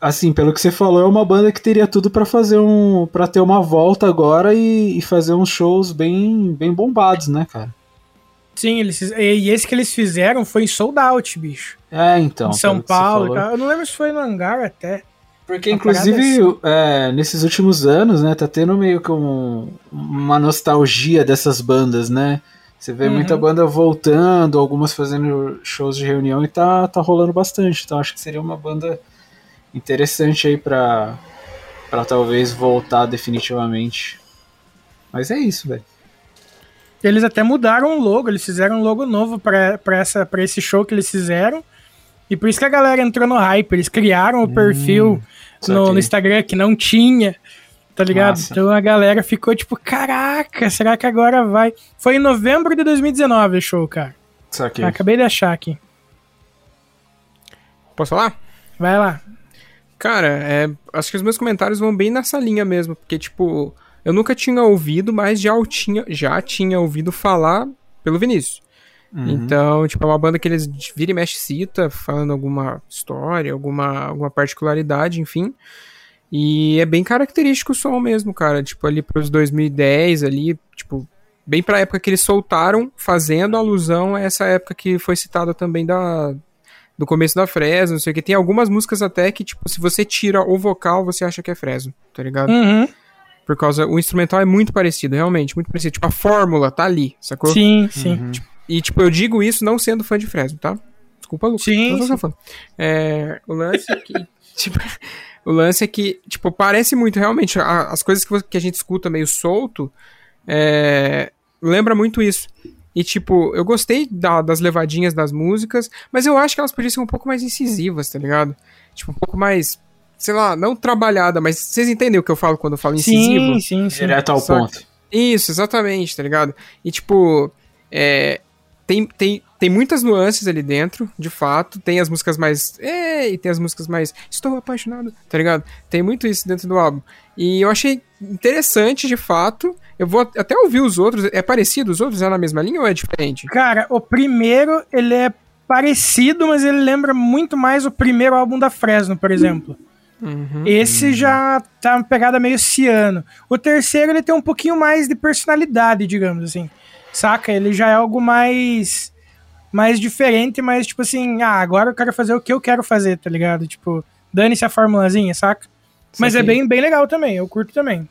assim, pelo que você falou, é uma banda que teria tudo pra fazer um para ter uma volta agora e, e fazer uns shows bem bem bombados, né, cara? Sim, eles, e esse que eles fizeram foi em sold out, bicho. É, então. em São Paulo. Eu não lembro se foi no hangar até. Porque, inclusive, é, nesses últimos anos, né, tá tendo meio que um- uma nostalgia dessas bandas, né? Você vê Uhum. muita banda voltando, algumas fazendo shows de reunião e tá, tá rolando bastante. Então acho que seria uma banda interessante aí pra, pra talvez voltar definitivamente. Mas é isso, velho. Eles até mudaram o logo, eles fizeram um logo novo pra esse show que eles fizeram. E por isso que a galera entrou no hype. Eles criaram o perfil no, saquei. no Instagram que não tinha, tá ligado? Massa. Então a galera ficou tipo, caraca, será que agora vai? Foi em novembro de 2019 o show, cara. Saquei. Acabei de achar aqui. Posso falar? Vai lá. Cara, é, acho que os meus comentários vão bem nessa linha mesmo, porque, tipo, eu nunca tinha ouvido, mas já, o tinha, já tinha ouvido falar pelo Vinícius. Uhum. Então, tipo, é uma banda que eles vira e mexe cita, falando alguma história, alguma, alguma particularidade, enfim. E é bem característico o som mesmo, cara. Tipo, ali pros 2010, ali, tipo, bem pra época que eles soltaram, fazendo alusão a essa época que foi citada também da, do começo da Fresno, não sei o que. Tem algumas músicas até que, tipo, se você tira o vocal, você acha que é Fresno, tá ligado? Uhum. Por causa, o instrumental é muito parecido, realmente, muito parecido. Tipo, a fórmula tá ali, sacou? Sim, sim. Uhum. E, tipo, eu digo isso não sendo fã de Fresno, tá? Desculpa, Lucas. Sim, não sou fã. É, o lance é que, *laughs* tipo, o lance é que, tipo, parece muito, realmente, a- as coisas que, que a gente escuta meio solto, é, lembra muito isso. E, tipo, eu gostei da- das levadinhas das músicas, mas eu acho que elas podiam ser um pouco mais incisivas, tá ligado? Tipo, um pouco mais, sei lá, não trabalhada, mas vocês entendem o que eu falo quando eu falo incisivo? Sim, sim, sim. Direto ao Saca. ponto. Isso, exatamente, tá ligado? E tipo, é, tem, tem, tem muitas nuances ali dentro, de fato. Tem as músicas mais. Ei, tem as músicas mais. Estou apaixonado, tá ligado? Tem muito isso dentro do álbum. E eu achei interessante, de fato. Eu vou até ouvir os outros. É parecido? Os outros é na mesma linha ou é diferente? Cara, o primeiro, ele é parecido, mas ele lembra muito mais o primeiro álbum da Fresno, por exemplo. Uhum. Esse já tá uma pegada meio ciano. O terceiro, ele tem um pouquinho mais de personalidade, digamos assim. Saca? Ele já é algo mais mais diferente, mas tipo assim, ah, agora eu quero fazer o que eu quero fazer, tá ligado? Tipo, dane-se a formulazinha, saca? Mas é bem, bem legal também, eu curto também.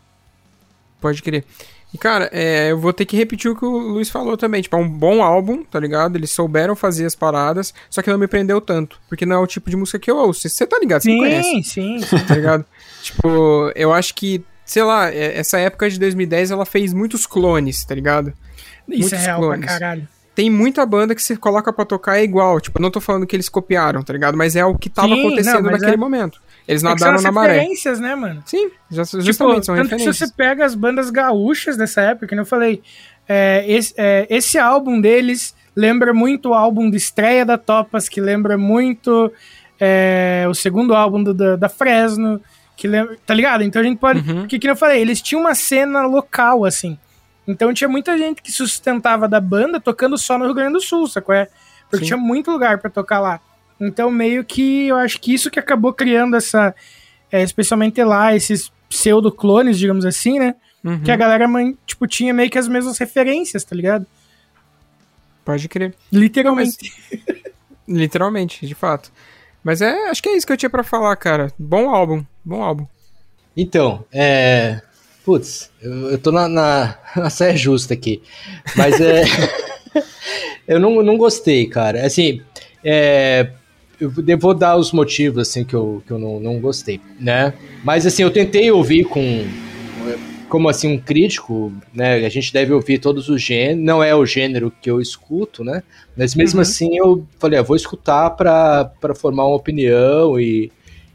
Pode crer. E, cara, é, eu vou ter que repetir o que o Luiz falou também. Tipo, é um bom álbum, tá ligado? Eles souberam fazer as paradas, só que não me prendeu tanto. Porque não é o tipo de música que eu ouço. Você tá ligado? Você me conhece, Sim, sim. tá ligado? *laughs* tipo, eu acho que, sei lá, é- essa época de 2010 ela fez muitos clones, tá ligado? Isso é real clones. pra caralho. Tem muita banda que você coloca pra tocar é igual. Tipo, eu não tô falando que eles copiaram, tá ligado? Mas é o que tava Sim, acontecendo não, naquele é- momento. Eles É nadaram são na maré. referências, né, mano? Sim, já, Tipo, justamente, são tanto que se referências. você pega as bandas gaúchas dessa época, que eu falei, é, esse, é, esse álbum deles lembra muito o álbum de estreia da Topas, que lembra muito é, o segundo álbum do- da, da Fresno. Que lembra, tá ligado? Então a gente pode. Uhum. Porque, que eu falei, eles tinham uma cena local, assim. Então tinha muita gente que sustentava da banda tocando só no Rio Grande do Sul, sacou? É? Porque Sim. tinha muito lugar pra tocar lá. Então, meio que eu acho que isso que acabou criando essa. é, especialmente lá, esses pseudo-clones, digamos assim, né? Uhum. Que a galera, man- tipo, tinha meio que as mesmas referências, tá ligado? Pode crer. Literalmente. *laughs* Literalmente, de fato. Mas é, acho que é isso que eu tinha pra falar, cara. Bom álbum, bom álbum. Então, é. Putz, eu, eu tô na, na, *laughs* na saia justa aqui. Mas é. *laughs* eu não, não gostei, cara. Assim, é. Eu vou dar os motivos, assim, que eu, que eu não, não gostei, né? Mas, assim, eu tentei ouvir com. Como, assim, um crítico, né? A gente deve ouvir todos os gêneros. Não é o gênero que eu escuto, né? Mas, mesmo Uhum. assim, eu falei, ah, vou escutar pra formar uma opinião e,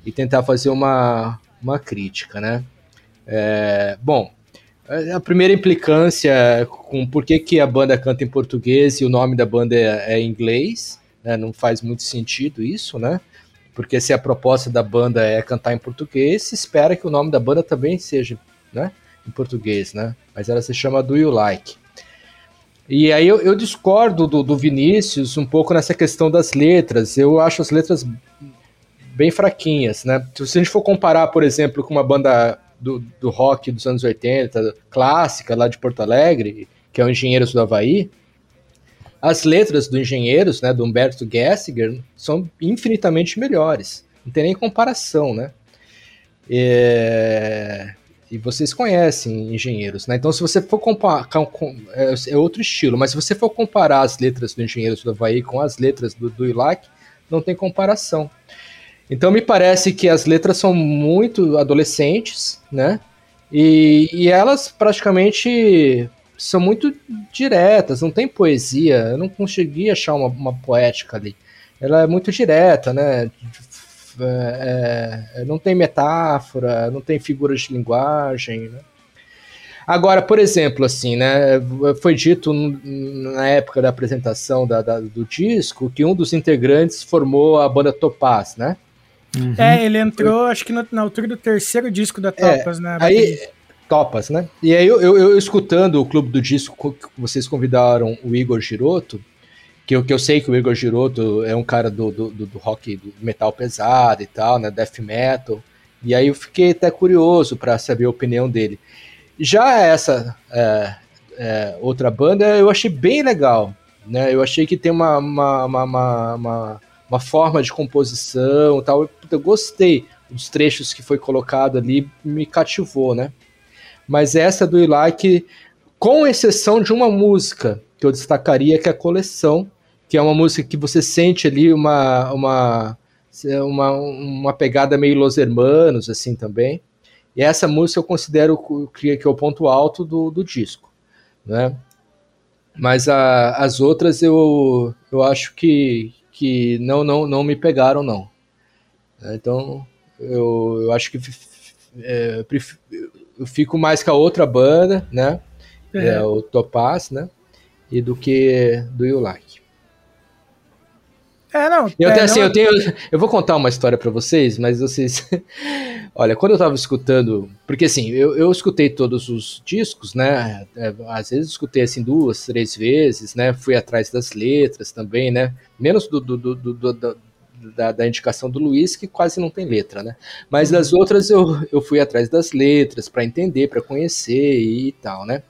e tentar fazer uma, uma crítica, né? É, bom, a primeira implicância com por que, que a banda canta em português e o nome da banda é, é em inglês, né? não faz muito sentido isso, né? Porque se a proposta da banda é cantar em português, se espera que o nome da banda também seja né? em português, né? Mas ela se chama Do You Like. E aí eu, eu discordo do, do Vinícius um pouco nessa questão das letras. Eu acho as letras bem fraquinhas, né? Se a gente for comparar, por exemplo, com uma banda do, do rock dos anos 80, clássica, lá de Porto Alegre, que é o Engenheiros do Havaí, as letras do Engenheiros, né, do Humberto Gessinger, são infinitamente melhores. Não tem nem comparação, né? É, E vocês conhecem engenheiros, né? Então, se você for comparar. É, é outro estilo, mas se você for comparar as letras do Engenheiros do Havaí com as letras do, do Ilac, não tem comparação. Então, me parece que as letras são muito adolescentes, né? E, e elas praticamente são muito diretas, não tem poesia. Eu não consegui achar uma, uma poética ali. Ela é muito direta, né? É, é, não tem metáfora, não tem figuras de linguagem, né? Agora, por exemplo, assim, né, foi dito na época da apresentação da, da, do disco que um dos integrantes formou a banda Topaz, né? Uhum. É, ele entrou, acho que no- na altura do terceiro disco da Topas, né? Aí, Topas, né? E aí eu, eu, eu escutando o Clube do Disco, que vocês convidaram o Igor Giroto, que eu, que eu sei que o Igor Giroto é um cara do, do, do, do rock, do metal pesado e tal, né? Death metal. E aí eu fiquei até curioso para saber a opinião dele. Já essa é, é, outra banda eu achei bem legal, né? Eu achei que tem uma, uma, uma, uma, uma, forma de composição tal. Eu, eu gostei dos trechos que foi colocado ali, me cativou, né? Mas essa do Ilike, com exceção de uma música que eu destacaria, que é a coleção, que é uma música que você sente ali uma, uma, uma, uma pegada meio Los Hermanos, assim também. E essa música eu considero que, que é o ponto alto do, do disco, né? Mas a, as outras eu, eu acho que, que não, não, não me pegaram, não. Então, eu, eu acho que é, eu fico mais com a outra banda, né? É, É. o Topaz, né? E do que do You Like. É, não. Eu, é, até, assim, não- eu, tenho, eu vou contar uma história pra vocês, mas vocês. *laughs* Olha, quando eu tava escutando. Porque assim, eu, eu escutei todos os discos, né? é, Às vezes escutei assim duas, três vezes, né? Fui atrás das letras também, né? Menos do, do, do- do- do- da, da indicação do Luiz, que quase não tem letra, né? Mas das outras eu, eu fui atrás das letras pra entender, pra conhecer e, tal, né?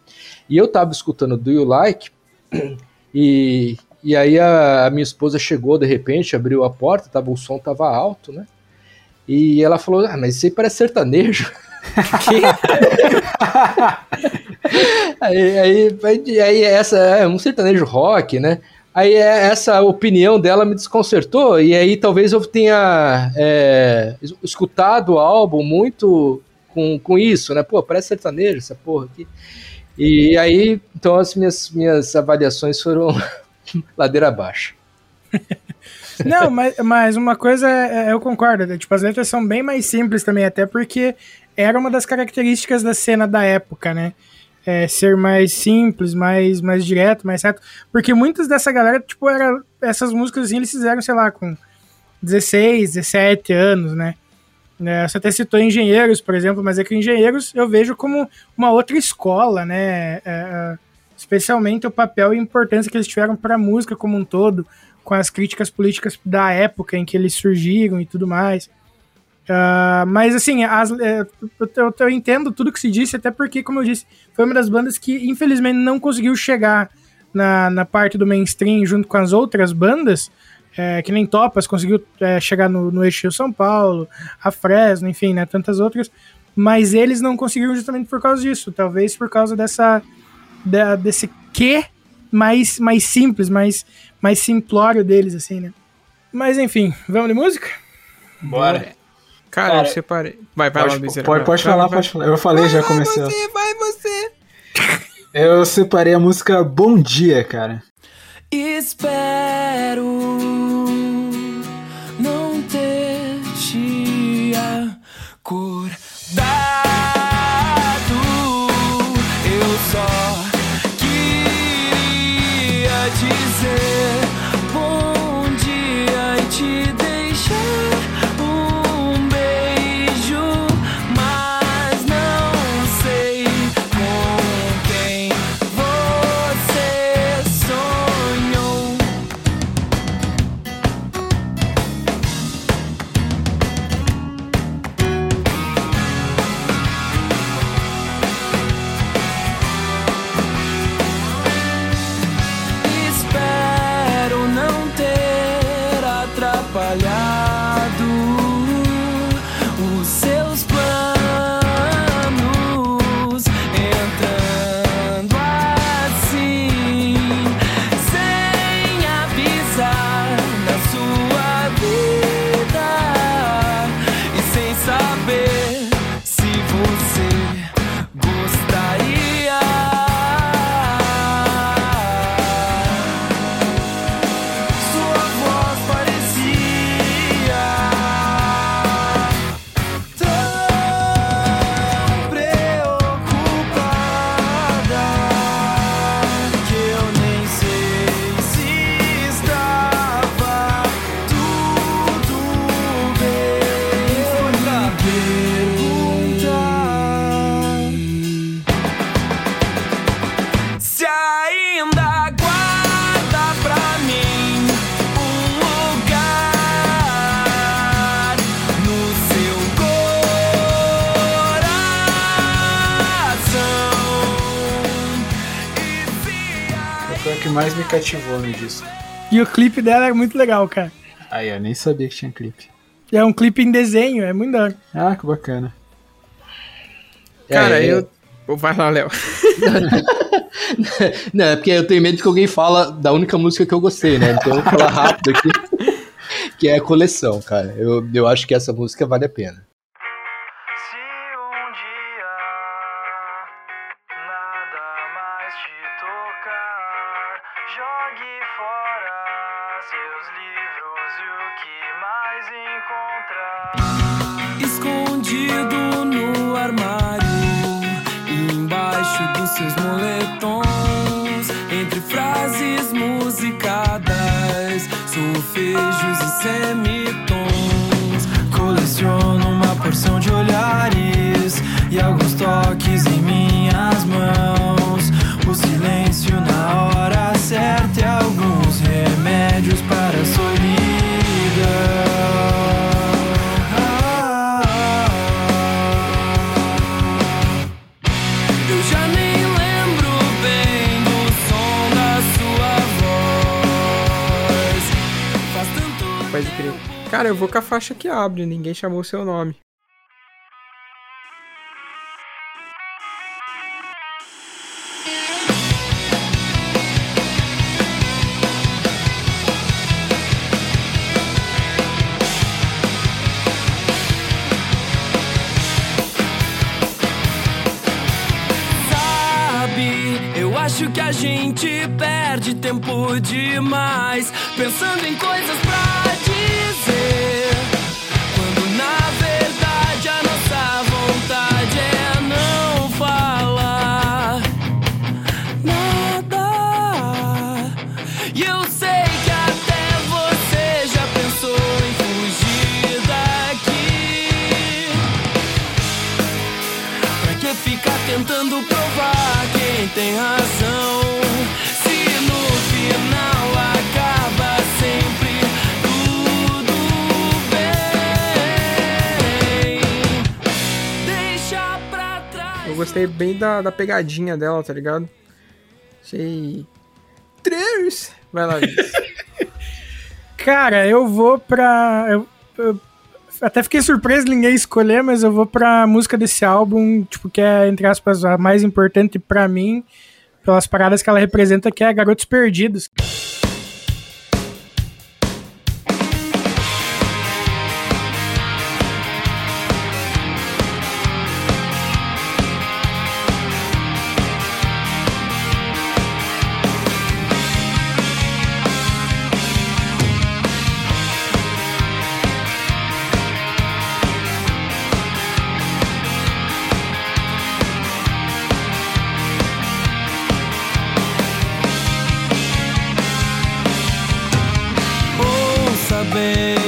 E eu tava escutando Do You Like *clears throat* e, e aí a, a minha esposa chegou de repente, abriu a porta, tava, o som tava alto, né? E ela falou: Ah, mas isso aí parece sertanejo. *laughs* aí, aí, aí, aí essa é um sertanejo rock, né? Aí é- essa opinião dela me desconcertou, e aí talvez eu tenha é, es- escutado o álbum muito com, com isso, né? Pô, parece sertanejo essa porra aqui. E aí, então as minhas, minhas avaliações foram ladeira abaixo. *laughs* Não, mas, mas uma coisa é- é- eu concordo. né? Tipo, as letras são bem mais simples também, até porque era uma das características da cena da época, né? É, ser mais simples, mais, mais direto, mais certo. Porque muitas dessa galera, tipo, era, essas músicas assim, eles fizeram, sei lá, com 16, 17 anos, né? né? Você até citou engenheiros, por exemplo, mas é que engenheiros eu vejo como uma outra escola, né? É, é, especialmente o papel e importância que eles tiveram para a música como um todo, com as críticas políticas da época em que eles surgiram e tudo mais. Ah, mas assim, as- é, eu, eu- eu entendo tudo que se disse, até porque, como eu disse, foi uma das bandas que infelizmente não conseguiu chegar na, na parte do mainstream junto com as outras bandas, é, que nem Topas conseguiu é, chegar no, no eixo São Paulo, a Fresno, enfim, né, tantas outras, mas eles não conseguiram justamente por causa disso, talvez por causa dessa da- desse quê mais, mais simples, mais, mais simplório deles, assim, né. Mas enfim, vamos de música? Bora. Cara, Cara, eu separei. Vai, vai lá, Pode, Bezerra. pode, vai. pode Vai, falar, vai. pode falar. Eu falei, já comecei. ó. Você, vai você. *laughs* Eu separei a música Bom Dia, cara. Espero cativou no disco. E o clipe dela é muito legal, cara. Aí, eu nem sabia que tinha clipe. É um clipe em desenho, é muito da hora. Ah, que bacana. Cara, É, eu. Vai lá, Léo. *laughs* Não, é porque eu tenho medo que alguém fala da única música que eu gostei, né? Então eu vou falar rápido aqui. *laughs* que é a coleção, cara. Eu, eu acho que essa música vale a pena. E alguns toques em minhas mãos. O silêncio na hora certa e alguns remédios para a solidão. Eu já nem lembro bem do som da sua voz. Faz tanto Pode crer. Cara, eu vou com a faixa que abre, ninguém chamou o seu nome. Acho que a gente perde tempo demais pensando em coisas pra dizer. Quando na verdade a nossa vontade é não falar nada. E eu sei que até você já pensou em fugir daqui. que ficar tentando provar quem tem razão? Gostei bem da, da pegadinha dela, tá ligado? Achei. Três! Vai lá. *laughs* Cara, eu vou pra. Eu, eu até fiquei surpreso ninguém escolher, mas eu vou pra música desse álbum, tipo, que é, entre aspas, a mais importante pra mim, pelas paradas que ela representa, que é Garotos Perdidos. Ouça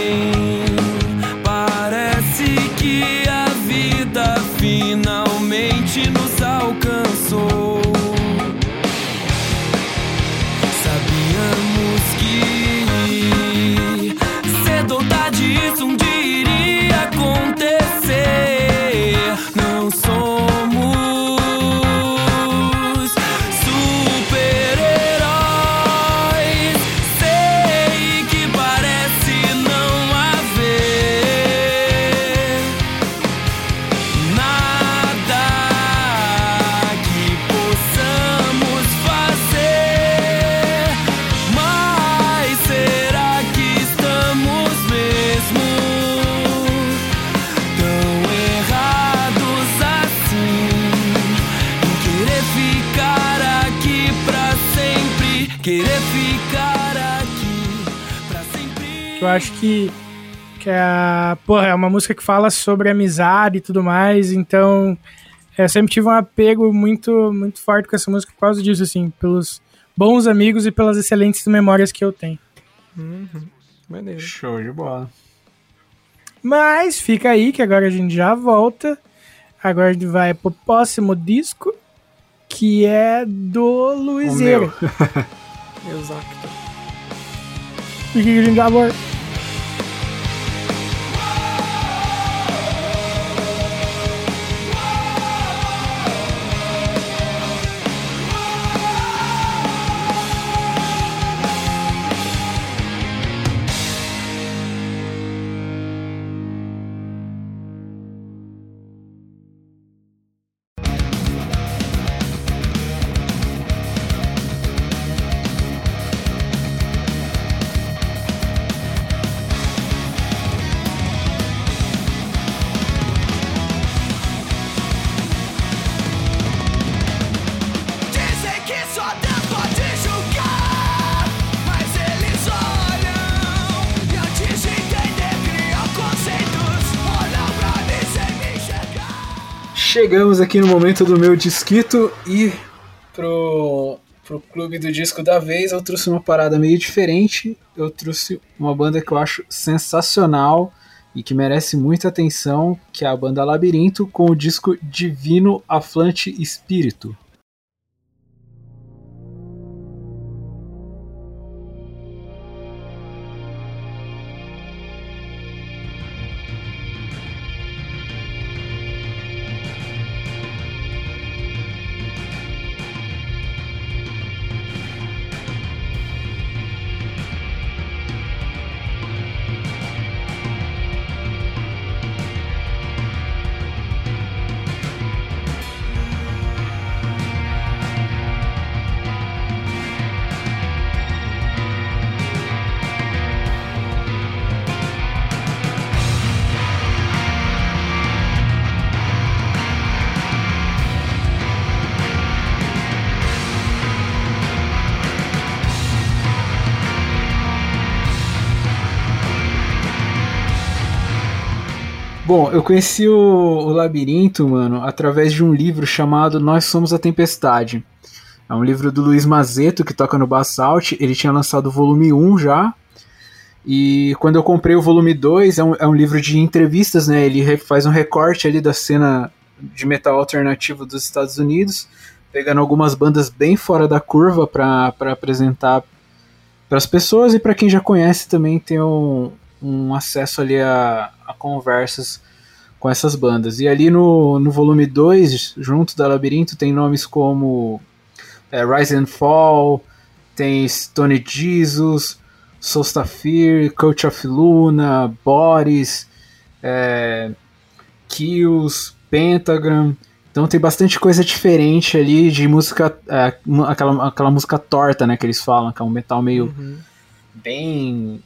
acho que, que é, a- porra, é uma música que fala sobre amizade e tudo mais, então eu sempre tive um apego muito, muito forte com essa música por causa disso, assim, pelos bons amigos e pelas excelentes memórias que eu tenho. Maneiro. Show de bola. Mas fica aí que agora a gente já volta. Agora a gente vai pro próximo disco, que é do Luizeiro. meu. *laughs* Exato. Fica que a gente já volta. Chegamos aqui no momento do meu disquito e pro, pro clube do disco da vez eu trouxe uma parada meio diferente. Eu trouxe uma banda que eu acho sensacional e que merece muita atenção, que é a banda Labirinto com o disco Divino Aflante Espírito. Bom, eu conheci o, o Labirinto, mano, através de um livro chamado Nós Somos a Tempestade. É um livro do Luiz Mazeto, que toca no Basalt. Ele tinha lançado o volume 1 já. E quando eu comprei o volume 2, é um, é um livro de entrevistas, né? Ele faz um recorte ali da cena de metal alternativo dos Estados Unidos, pegando algumas bandas bem fora da curva para apresentar para as pessoas e para quem já conhece também ter um, um acesso ali a, a conversas com essas bandas. E ali no, no volume 2, junto da Labirinto, tem nomes como é, Rise and Fall, tem Stone Jesus, Solstafir, Coach of Luna, Boris, é, Kills, Pentagram. Então tem bastante coisa diferente ali de música, é, aquela, aquela música torta, né, que eles falam, que é um metal meio bem.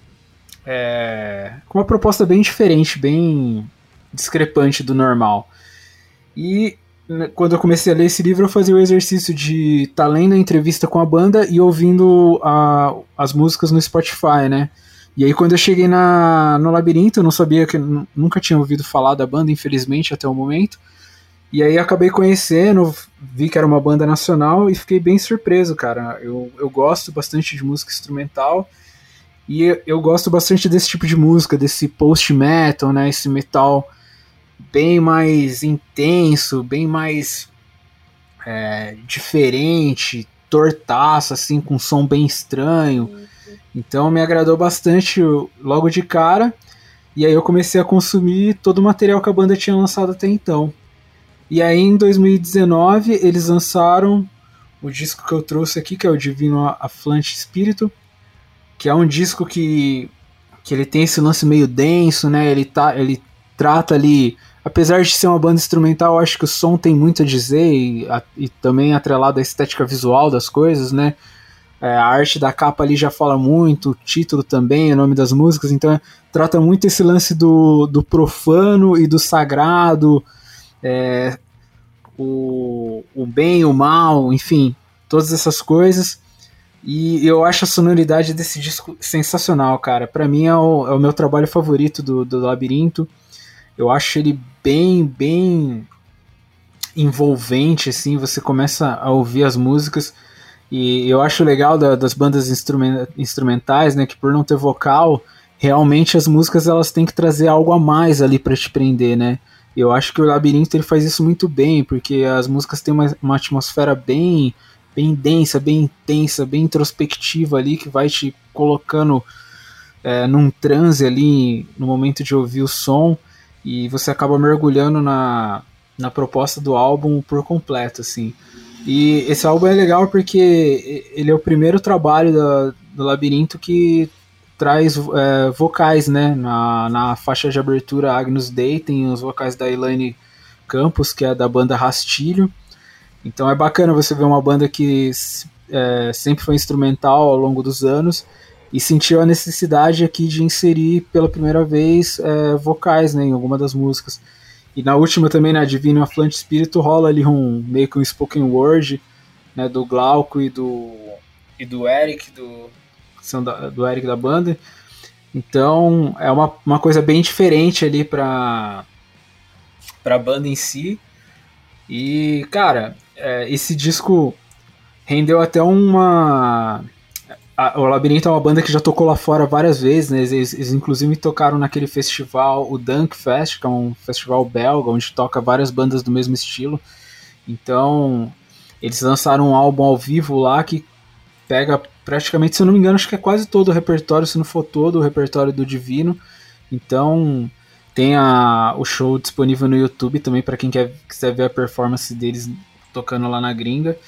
É, com uma proposta bem diferente, bem discrepante do normal. E né, quando eu comecei a ler esse livro, eu fazia o exercício de estar lendo a entrevista com a banda e ouvindo a- as músicas no Spotify, né? E aí quando eu cheguei na, no labirinto, eu não sabia que nu- nunca tinha ouvido falar da banda, infelizmente, até o momento. E aí acabei conhecendo, vi que era uma banda nacional e fiquei bem surpreso, cara. Eu, eu gosto bastante de música instrumental e eu- gosto bastante desse tipo de música, desse post-metal, né? Esse metal bem mais intenso, bem mais é, diferente, tortaço, assim, com um som bem estranho. Então me agradou bastante logo de cara. E aí eu comecei a consumir todo o material que a banda tinha lançado até então. E aí em 2019 eles lançaram o disco que eu trouxe aqui, que é o Divino Aflante Espírito, que é um disco que, que ele tem esse lance meio denso, né? Ele, tá, ele trata ali, apesar de ser uma banda instrumental, acho que o som tem muito a dizer e, a- e também atrelado à estética visual das coisas, né? É, a arte da capa ali já fala muito, o título também, o nome das músicas, então é, trata muito esse lance do, do profano e do sagrado, é, o, o bem o mal, enfim, todas essas coisas. E eu acho a sonoridade desse disco sensacional, cara. Pra mim é o, é o meu trabalho favorito do, do Labirinto. Eu acho ele bem, bem envolvente, assim. Você começa a ouvir as músicas. E eu acho legal da- das bandas instrumen- instrumentais, né? Que por não ter vocal, realmente as músicas elas têm que trazer algo a mais ali pra te prender, né? Eu acho que o Labirinto ele faz isso muito bem, porque as músicas têm uma, uma atmosfera bem bem densa, bem intensa, bem introspectiva ali, que vai te colocando é, num transe ali no momento de ouvir o som, e você acaba mergulhando na, na proposta do álbum por completo, assim. E esse álbum é legal porque ele é o primeiro trabalho da, do Labirinto que traz é, vocais, né? Na, na faixa de abertura Agnus Dei tem os vocais da Elaine Campos, que é da banda Rastilho. Então é bacana você ver uma banda que é, sempre foi instrumental ao longo dos anos e sentiu a necessidade aqui de inserir pela primeira vez é, vocais né, em alguma das músicas. E na última também, na Divino Aflante Espírito, rola ali um meio que um spoken word né, do Glauco e do, e do Eric, do, do Eric da banda. Então é uma, uma coisa bem diferente ali para a banda em si. E, cara, é, esse disco rendeu até uma. a- o Labirinto é uma banda que já tocou lá fora várias vezes, né? Eles, eles inclusive tocaram naquele festival, o Dunk Fest, que é um festival belga, onde toca várias bandas do mesmo estilo. Então, eles lançaram um álbum ao vivo lá que pega praticamente, se eu não me engano, acho que é quase todo o repertório, se não for todo o repertório do Divino. Então, tem a, o show disponível no YouTube também para quem quer, quiser ver a performance deles tocando lá na gringa.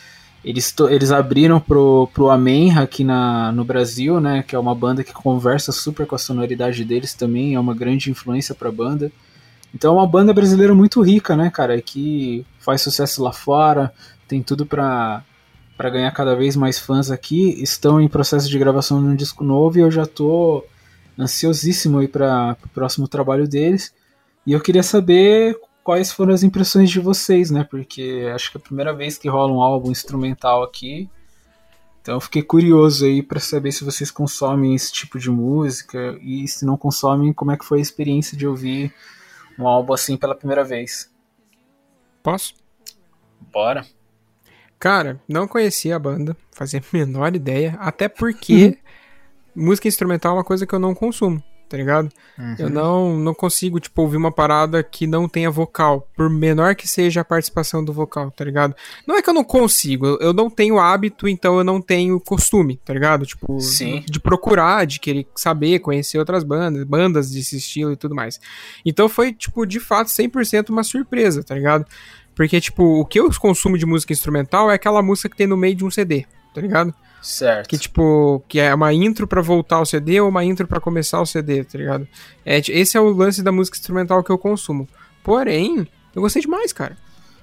Eles, eles abriram pro, pro Amenra aqui na, no Brasil, né? Que é uma banda que conversa super com a sonoridade deles também, é uma grande influência pra banda. Então é uma banda brasileira muito rica, né, cara? Que faz sucesso lá fora, tem tudo pra, pra ganhar cada vez mais fãs aqui. Estão em processo de gravação de um disco novo e eu já tô ansiosíssimo aí para o próximo trabalho deles. E eu queria saber quais foram as impressões de vocês, né? Porque acho que é a primeira vez que rola um álbum instrumental aqui. Então eu fiquei curioso aí para saber se vocês consomem esse tipo de música e se não consomem, como é que foi a experiência de ouvir um álbum assim pela primeira vez. Posso? Bora. Cara, não conhecia a banda, fazia *laughs* a menor ideia, até porque música instrumental é uma coisa que eu não consumo. Tá ligado? Uhum. Eu não, não consigo, tipo, ouvir uma parada que não tenha vocal, por menor que seja a participação do vocal, tá ligado? Não é que eu não consigo, eu- eu não tenho hábito, então eu não tenho costume, tá ligado? Tipo, Sim. de procurar, de querer saber, conhecer outras bandas, bandas desse estilo e tudo mais. Então foi, tipo, de fato, 100% uma surpresa, tá ligado? Porque, tipo, o que eu consumo de música instrumental é aquela música que tem no meio de um CD, tá ligado? Certo. Que, tipo, que é uma intro pra voltar ao CD ou uma intro pra começar o CD, tá ligado? É, esse é o lance da música instrumental que eu consumo. Porém, eu gostei demais, cara.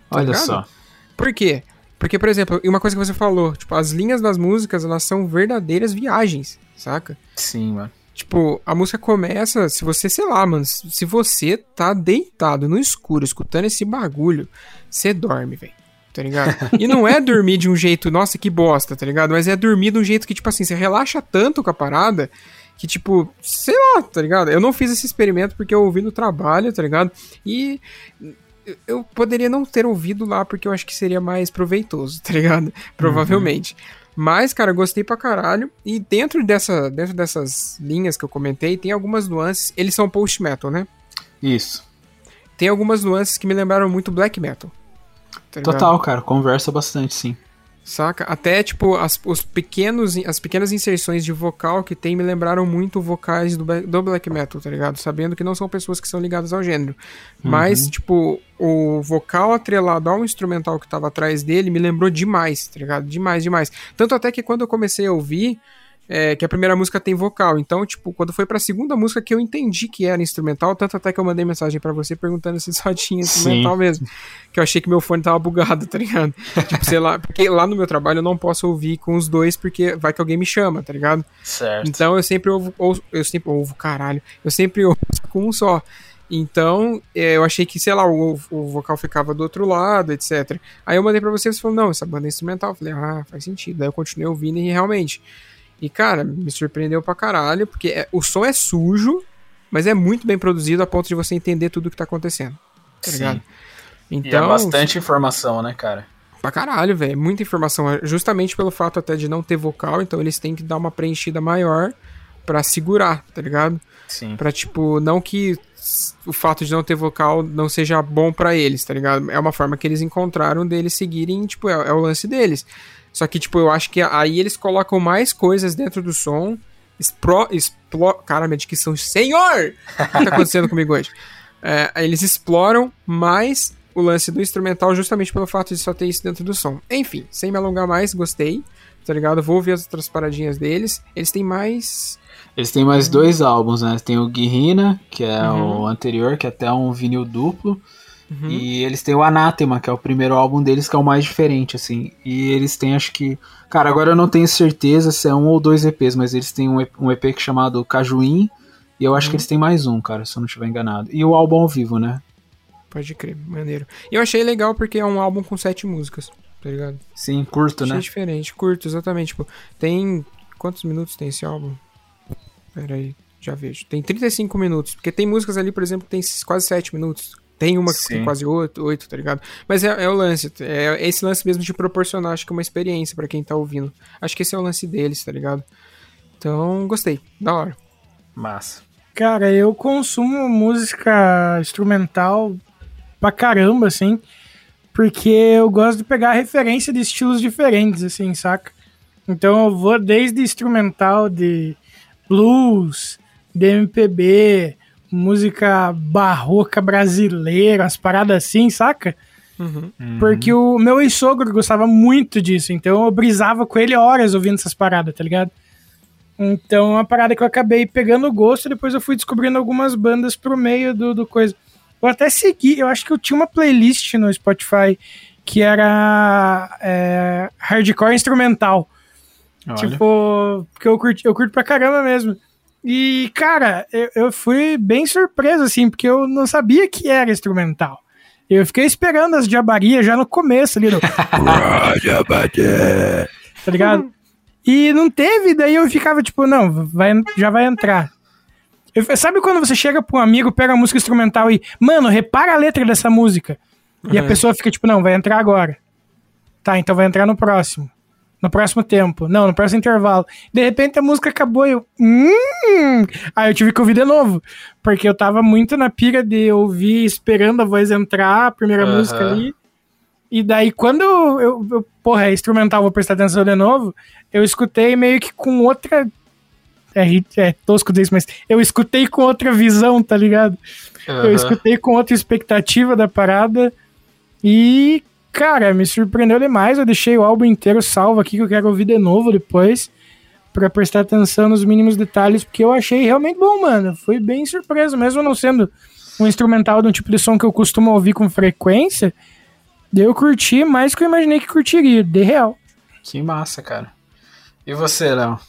Tá Olha ligado? só. Por quê? Porque, por exemplo, e uma coisa que você falou, tipo, as linhas das músicas, elas são verdadeiras viagens, saca? Sim, mano. Tipo, a música começa, se você, sei lá, mano, se você tá deitado no escuro escutando esse bagulho, você dorme, velho. Tá ligado? E não é dormir de um jeito, nossa, que bosta, tá ligado? Mas é dormir de um jeito que, tipo assim, você relaxa tanto com a parada que, tipo, sei lá, tá ligado? Eu não fiz esse experimento porque eu ouvi no trabalho, tá ligado? E eu- poderia não ter ouvido lá porque eu acho que seria mais proveitoso, tá ligado? *laughs* Provavelmente. Mas, cara, gostei pra caralho. E dentro, dessa, dentro dessas linhas que eu comentei, tem algumas nuances. Eles são post metal, né? Isso. Tem algumas nuances que me lembraram muito black metal. Tá? Total, cara. Conversa bastante, sim. Saca? Até, tipo, as, os pequenos, as pequenas inserções de vocal que tem me lembraram muito vocais do, do black metal, tá ligado? Sabendo que não são pessoas que são ligadas ao gênero. Mas, tipo, o vocal atrelado ao instrumental que tava atrás dele me lembrou demais, tá ligado? Demais, demais. Tanto até que quando eu comecei a ouvir, é, que a primeira música tem vocal. Então, tipo, quando foi pra segunda música que eu entendi que era instrumental, tanto até que eu mandei mensagem pra você perguntando se só tinha instrumental mesmo. Que eu achei que meu fone tava bugado, *laughs* tá ligado? tipo, sei lá, porque lá no meu trabalho eu não posso ouvir com os dois, porque vai que alguém me chama, tá ligado? Certo. Então eu sempre ouvo, ouço- eu sempre ouvo, caralho, eu sempre ouço com um só. Então, é, eu achei que, sei lá, o, o vocal ficava do outro lado, etc. Aí eu mandei pra você e você falou, não, essa banda é instrumental. Eu falei, ah, faz sentido. Daí eu continuei ouvindo e realmente. E, cara, me surpreendeu pra caralho, porque é- o som é sujo, mas é muito bem produzido a ponto de você entender tudo o que tá acontecendo. Tá Sim. ligado? E é Então, bastante informação, né, cara? Pra caralho, velho. Muita informação. É Justamente pelo fato até de não ter vocal, então eles têm que dar uma preenchida maior pra segurar, tá ligado? Sim. Pra, tipo, não que o fato de não ter vocal não seja bom pra eles, tá ligado? É uma forma que eles encontraram deles seguirem, tipo, é, é o lance deles. Só que, tipo, eu acho que aí eles colocam mais coisas dentro do som. Expro, explo, cara, minha dicção, senhor! O que tá acontecendo comigo hoje? *laughs* É, eles exploram mais o lance do instrumental justamente pelo fato de só ter isso dentro do som. Enfim, sem me alongar mais, gostei, tá ligado? Vou ver as outras paradinhas deles. Eles têm mais. Eles têm mais dois álbuns, né? Tem o Guirrina, que é Uhum. o anterior, que é até um vinil duplo. E eles têm o Anathema, que é o primeiro álbum deles, que é o mais diferente, assim. E eles têm, acho que. Cara, agora eu não tenho certeza se é um ou dois EPs, mas eles têm um EP, um EP que chamado Cajuim. E eu acho que eles têm mais um, cara, se eu não estiver enganado. E o álbum ao vivo, né? Pode crer, maneiro. E eu achei legal porque é um álbum com sete músicas, tá ligado? Sim, curto, Achei né? diferente, curto, exatamente. Tipo, tem. Quantos minutos tem esse álbum? Pera aí, já vejo. Tem 35 minutos. Porque tem músicas ali, por exemplo, que tem quase 7 minutos. Tem uma que Sim. tem quase 8, 8, tá ligado? Mas é, é o lance. É esse lance mesmo de proporcionar, acho que uma experiência pra quem tá ouvindo. Acho que esse é o lance deles, tá ligado? Então, gostei. Da hora. Massa. Cara, eu consumo música instrumental pra caramba, assim, porque eu gosto de pegar referência de estilos diferentes, assim, saca? Então eu vou desde instrumental de blues, de MPB, música barroca brasileira, as paradas assim, saca? Uhum. Porque o meu ex-sogro gostava muito disso, então eu brisava com ele horas ouvindo essas paradas, tá ligado? Então é uma parada que eu acabei pegando gosto, depois eu fui descobrindo algumas bandas pro meio do, do coisa. Eu até segui, eu acho que eu tinha uma playlist no Spotify que era é, hardcore instrumental. Olha. Tipo, porque eu curto, eu curto pra caramba mesmo. E, cara, eu, eu fui bem surpreso, assim, porque eu não sabia que era instrumental. Eu fiquei esperando as diabarias já no começo ali. No... *laughs* tá ligado? E não teve, daí eu ficava tipo, não, vai, já vai entrar. Eu- sabe quando você chega pra um amigo, pega a música instrumental e, mano, repara a letra dessa música. E a Uhum. pessoa fica tipo, não, vai entrar agora. Tá, então vai entrar no próximo. No próximo tempo. Não, no próximo intervalo. De repente a música acabou e eu. Hum! Aí eu tive que ouvir de novo. Porque eu tava muito na pira de ouvir, esperando a voz entrar, a primeira música ali. E daí, quando eu, eu, eu- Porra, é instrumental, vou prestar atenção de novo. Eu escutei meio que com outra. É, é tosco dizer isso, mas eu escutei com outra visão, tá ligado? Eu escutei com outra expectativa da parada. E, cara, me surpreendeu demais. Eu deixei o álbum inteiro salvo aqui, que eu quero ouvir de novo depois. Pra prestar atenção nos mínimos detalhes, porque eu achei realmente bom, mano. Fui bem surpreso, mesmo não sendo um instrumental de um tipo de som que eu costumo ouvir com frequência. Eu curti mais do que eu imaginei que curtiria, de real. Que massa, cara. E você, Léo?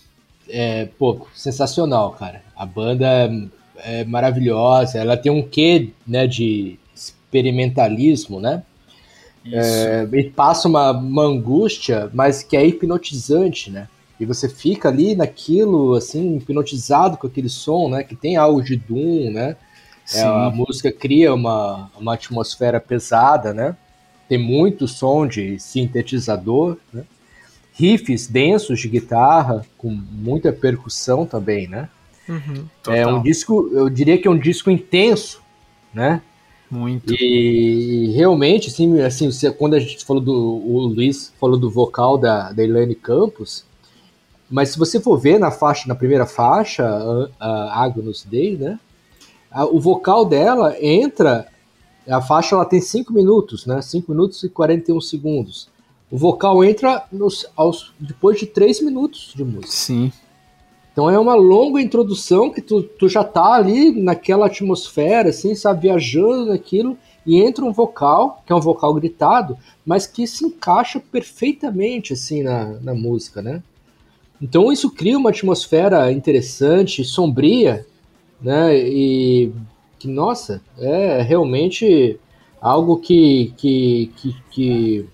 É, pô, sensacional, cara. A banda é, é maravilhosa. Ela tem um quê, né, de experimentalismo, né? É, e passa uma, uma angústia, mas que é hipnotizante, né? E você fica ali naquilo, assim, hipnotizado com aquele som, né? Que tem algo de Doom, né? É, a música cria uma, uma atmosfera pesada, né? Tem muito som de sintetizador, né? Riffs densos de guitarra, com muita percussão também, né? É um disco, eu diria que é um disco intenso, né? Muito. E realmente, assim, assim quando a gente falou do. O Luiz falou do vocal da, da Elaine Campos, mas se você for ver na faixa, na primeira faixa, a, a Agnus Dei, né? a- o vocal dela entra. A faixa ela tem 5 minutos, né? 5 minutos e 41 segundos. O vocal entra nos, aos, depois de 3 minutos de música. Sim. Então é uma longa introdução que tu, tu já tá ali naquela atmosfera, assim, sabe, viajando naquilo, e entra um vocal, que é um vocal gritado, mas que se encaixa perfeitamente, assim, na, na música, né? Então isso cria uma atmosfera interessante, sombria, né? E que, nossa, é realmente algo que, que, que, que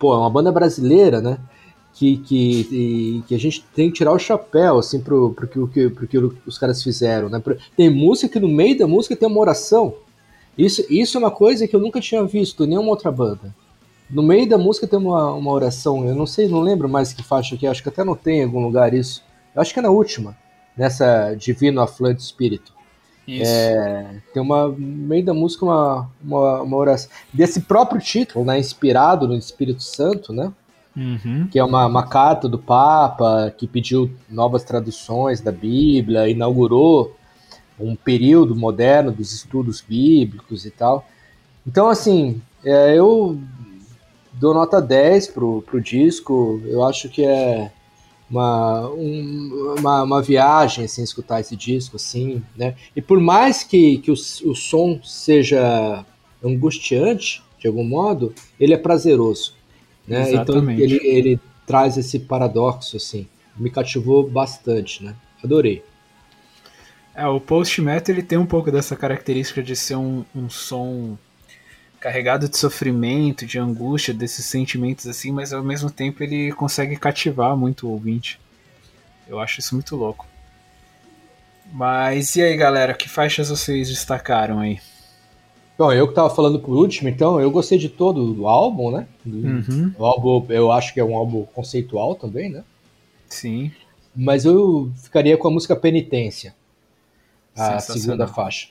pô, é uma banda brasileira, né? Que, que, que a gente tem que tirar o chapéu, assim, pro, pro, que, o que, pro que os caras fizeram, né? Pro- Tem música que no meio da música tem uma oração. Isso, isso é uma coisa que eu nunca tinha visto em nenhuma outra banda. No meio da música tem uma, uma oração, eu não sei, não lembro mais que faixa que é, acho que até não tem em algum lugar isso. Eu acho que é na última, nessa Divino Aflante Espírito. Isso. É, tem uma, no meio da música uma, uma, uma oração. Desse próprio título, né? Inspirado no Espírito Santo, né? Uhum. que é uma, uma carta do Papa que pediu novas traduções da Bíblia, inaugurou um período moderno dos estudos bíblicos e tal. Então, assim, é, eu dou nota 10 pro, pro disco, eu acho que é uma, um- uma, uma viagem, assim, escutar esse disco, assim, né? E por mais que, que o, o som seja angustiante, de algum modo, ele é prazeroso, né? Então Exatamente. ele, ele traz esse paradoxo, assim, me cativou bastante, né? Adorei. É, o post metal ele tem um pouco dessa característica de ser um, um som carregado de sofrimento, de angústia, desses sentimentos assim, mas ao mesmo tempo ele consegue cativar muito o ouvinte. Eu acho isso muito louco. Mas e aí, galera, que faixas vocês destacaram aí? Bom, eu que tava falando por último, então, eu gostei de todo o álbum, né? Uhum. O álbum, eu acho que é um álbum conceitual também, né? Sim. Mas eu ficaria com a música Penitência, a segunda faixa.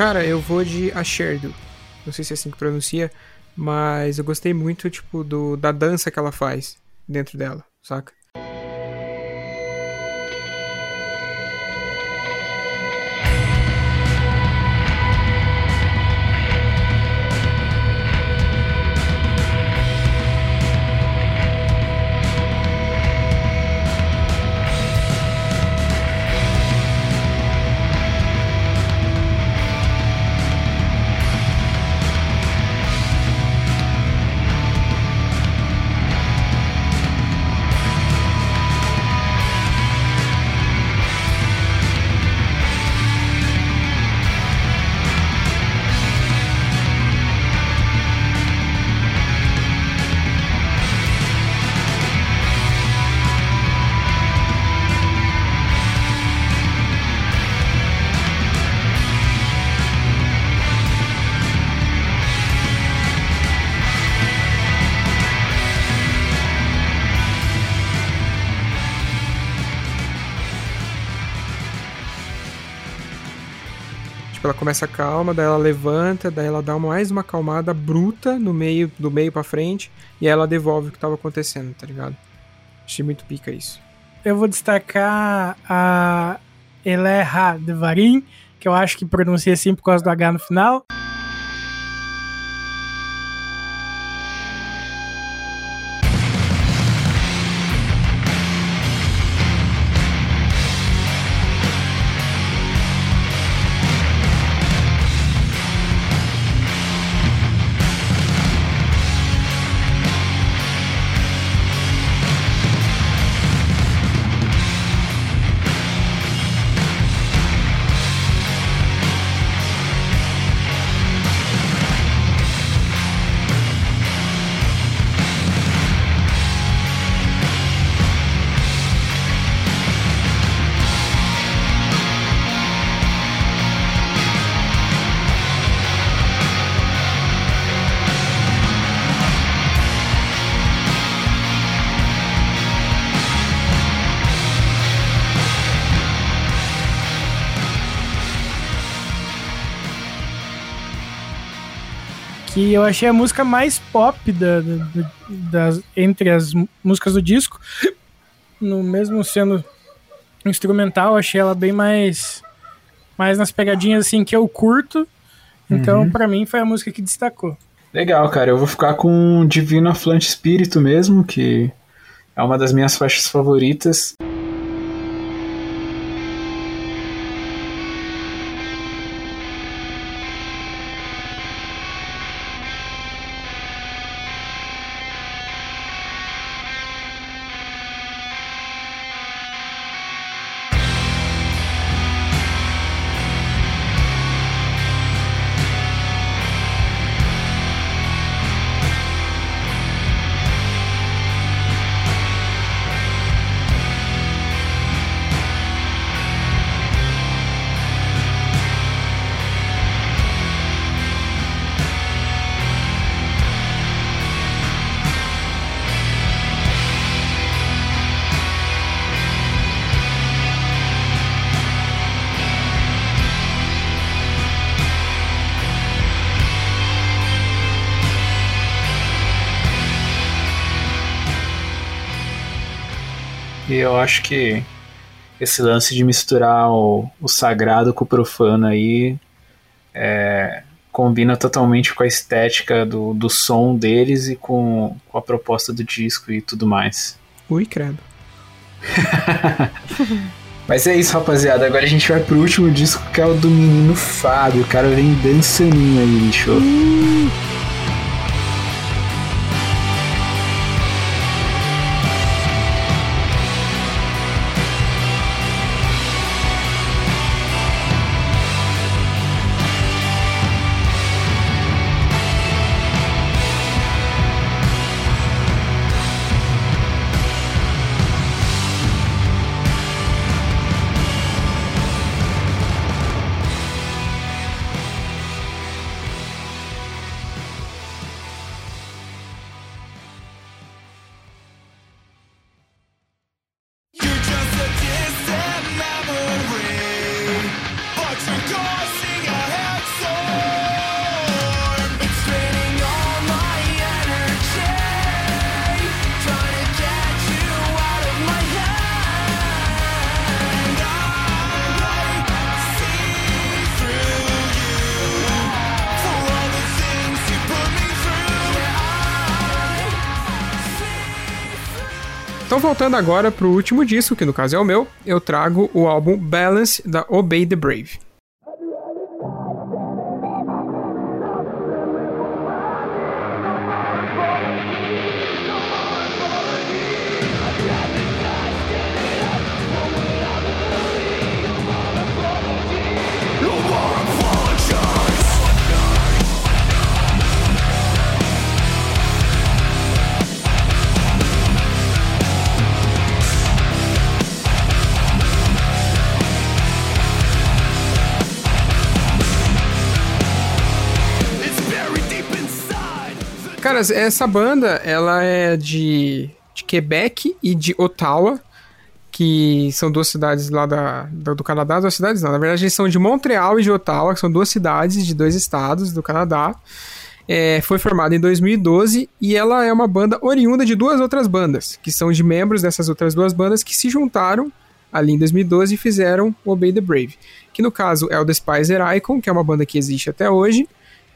Cara, eu vou de Asherdo. Não sei se é assim que pronuncia. Mas eu gostei muito, tipo, do, da dança que ela faz dentro dela, saca? Começa calma, daí ela levanta, daí ela dá mais uma acalmada bruta no meio, do meio pra frente, e aí ela devolve o que tava acontecendo, tá ligado? Achei muito pica isso. Eu vou destacar a Eleha Devarim, que eu acho que pronuncia assim por causa do H no final. Que eu achei a música mais pop da, da- das, entre as músicas do disco. No mesmo sendo instrumental, achei ela bem mais mais nas pegadinhas assim que eu curto. Então, pra mim, foi a música que destacou. Legal, cara. Eu vou ficar com Divino Aflante Espírito mesmo, que é uma das minhas faixas favoritas. Eu acho que esse lance de misturar o, o sagrado com o profano aí é, combina totalmente com a estética do, do som deles e com, com a proposta do disco e tudo mais. Ui, credo. *laughs* Mas é isso, rapaziada. Agora a gente vai pro último disco que é o do menino Fábio. O cara vem dançaninho aí, bicho. Voltando agora pro último disco, que no caso é o meu, eu trago o álbum Balance da Obey the Brave. Cara, essa banda, ela é de, de Quebec e de Ottawa, que são duas cidades lá da, do, Canadá, duas cidades não, na verdade eles são de Montreal e de Ottawa, que são duas cidades de dois estados do Canadá. É, foi formada em 2012 e ela é uma banda oriunda de duas outras bandas, que são de membros dessas outras duas bandas que se juntaram ali em 2012 e fizeram Obey the Brave, que no caso é o Despiser Icon, que é uma banda que existe até hoje,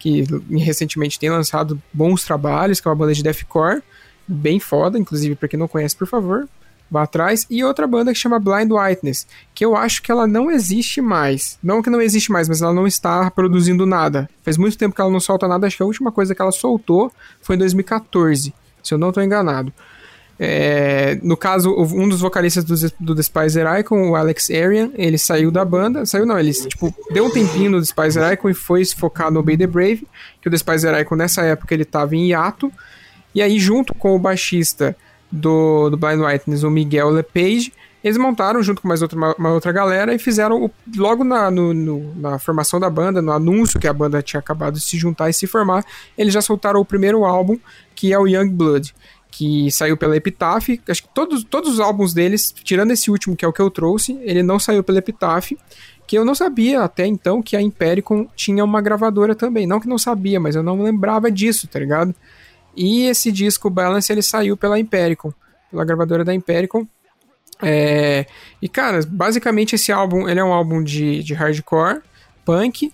que recentemente tem lançado bons trabalhos, que é uma banda de deathcore, bem foda, inclusive para quem não conhece, por favor, vá atrás. E outra banda que chama Blind Whiteness, que eu acho que ela não existe mais. Não que não existe mais, mas ela não está produzindo nada. Faz muito tempo que ela não solta nada, acho que a última coisa que ela soltou foi em 2014, se eu não estou enganado. É, no caso, um dos vocalistas do, do Despiser Icon, o Alex Arian, ele saiu da banda. Saiu não, ele tipo, deu um tempinho no Despiser Icon e foi se focar no Obey the Brave, que o Despiser Icon nessa época ele tava em hiato. E aí, junto com o baixista do, do Blind Whiteness, o Miguel LePage, eles montaram junto com mais outra, uma, uma outra galera e fizeram o- logo na, no- no- na formação da banda, no anúncio que a banda tinha acabado de se juntar e se formar, eles já soltaram o primeiro álbum, que é o Young Blood, que saiu pela Epitaph. Acho que todos, todos os álbuns deles, tirando esse último que é o que eu trouxe, ele não saiu pela Epitaph. Que eu não sabia até então que a Impericon tinha uma gravadora também. Não que não sabia, mas eu não lembrava disso, tá ligado? E esse disco Balance ele saiu pela Impericon, pela gravadora da Impericon. É, e cara, basicamente esse álbum ele é um álbum de, de hardcore, punk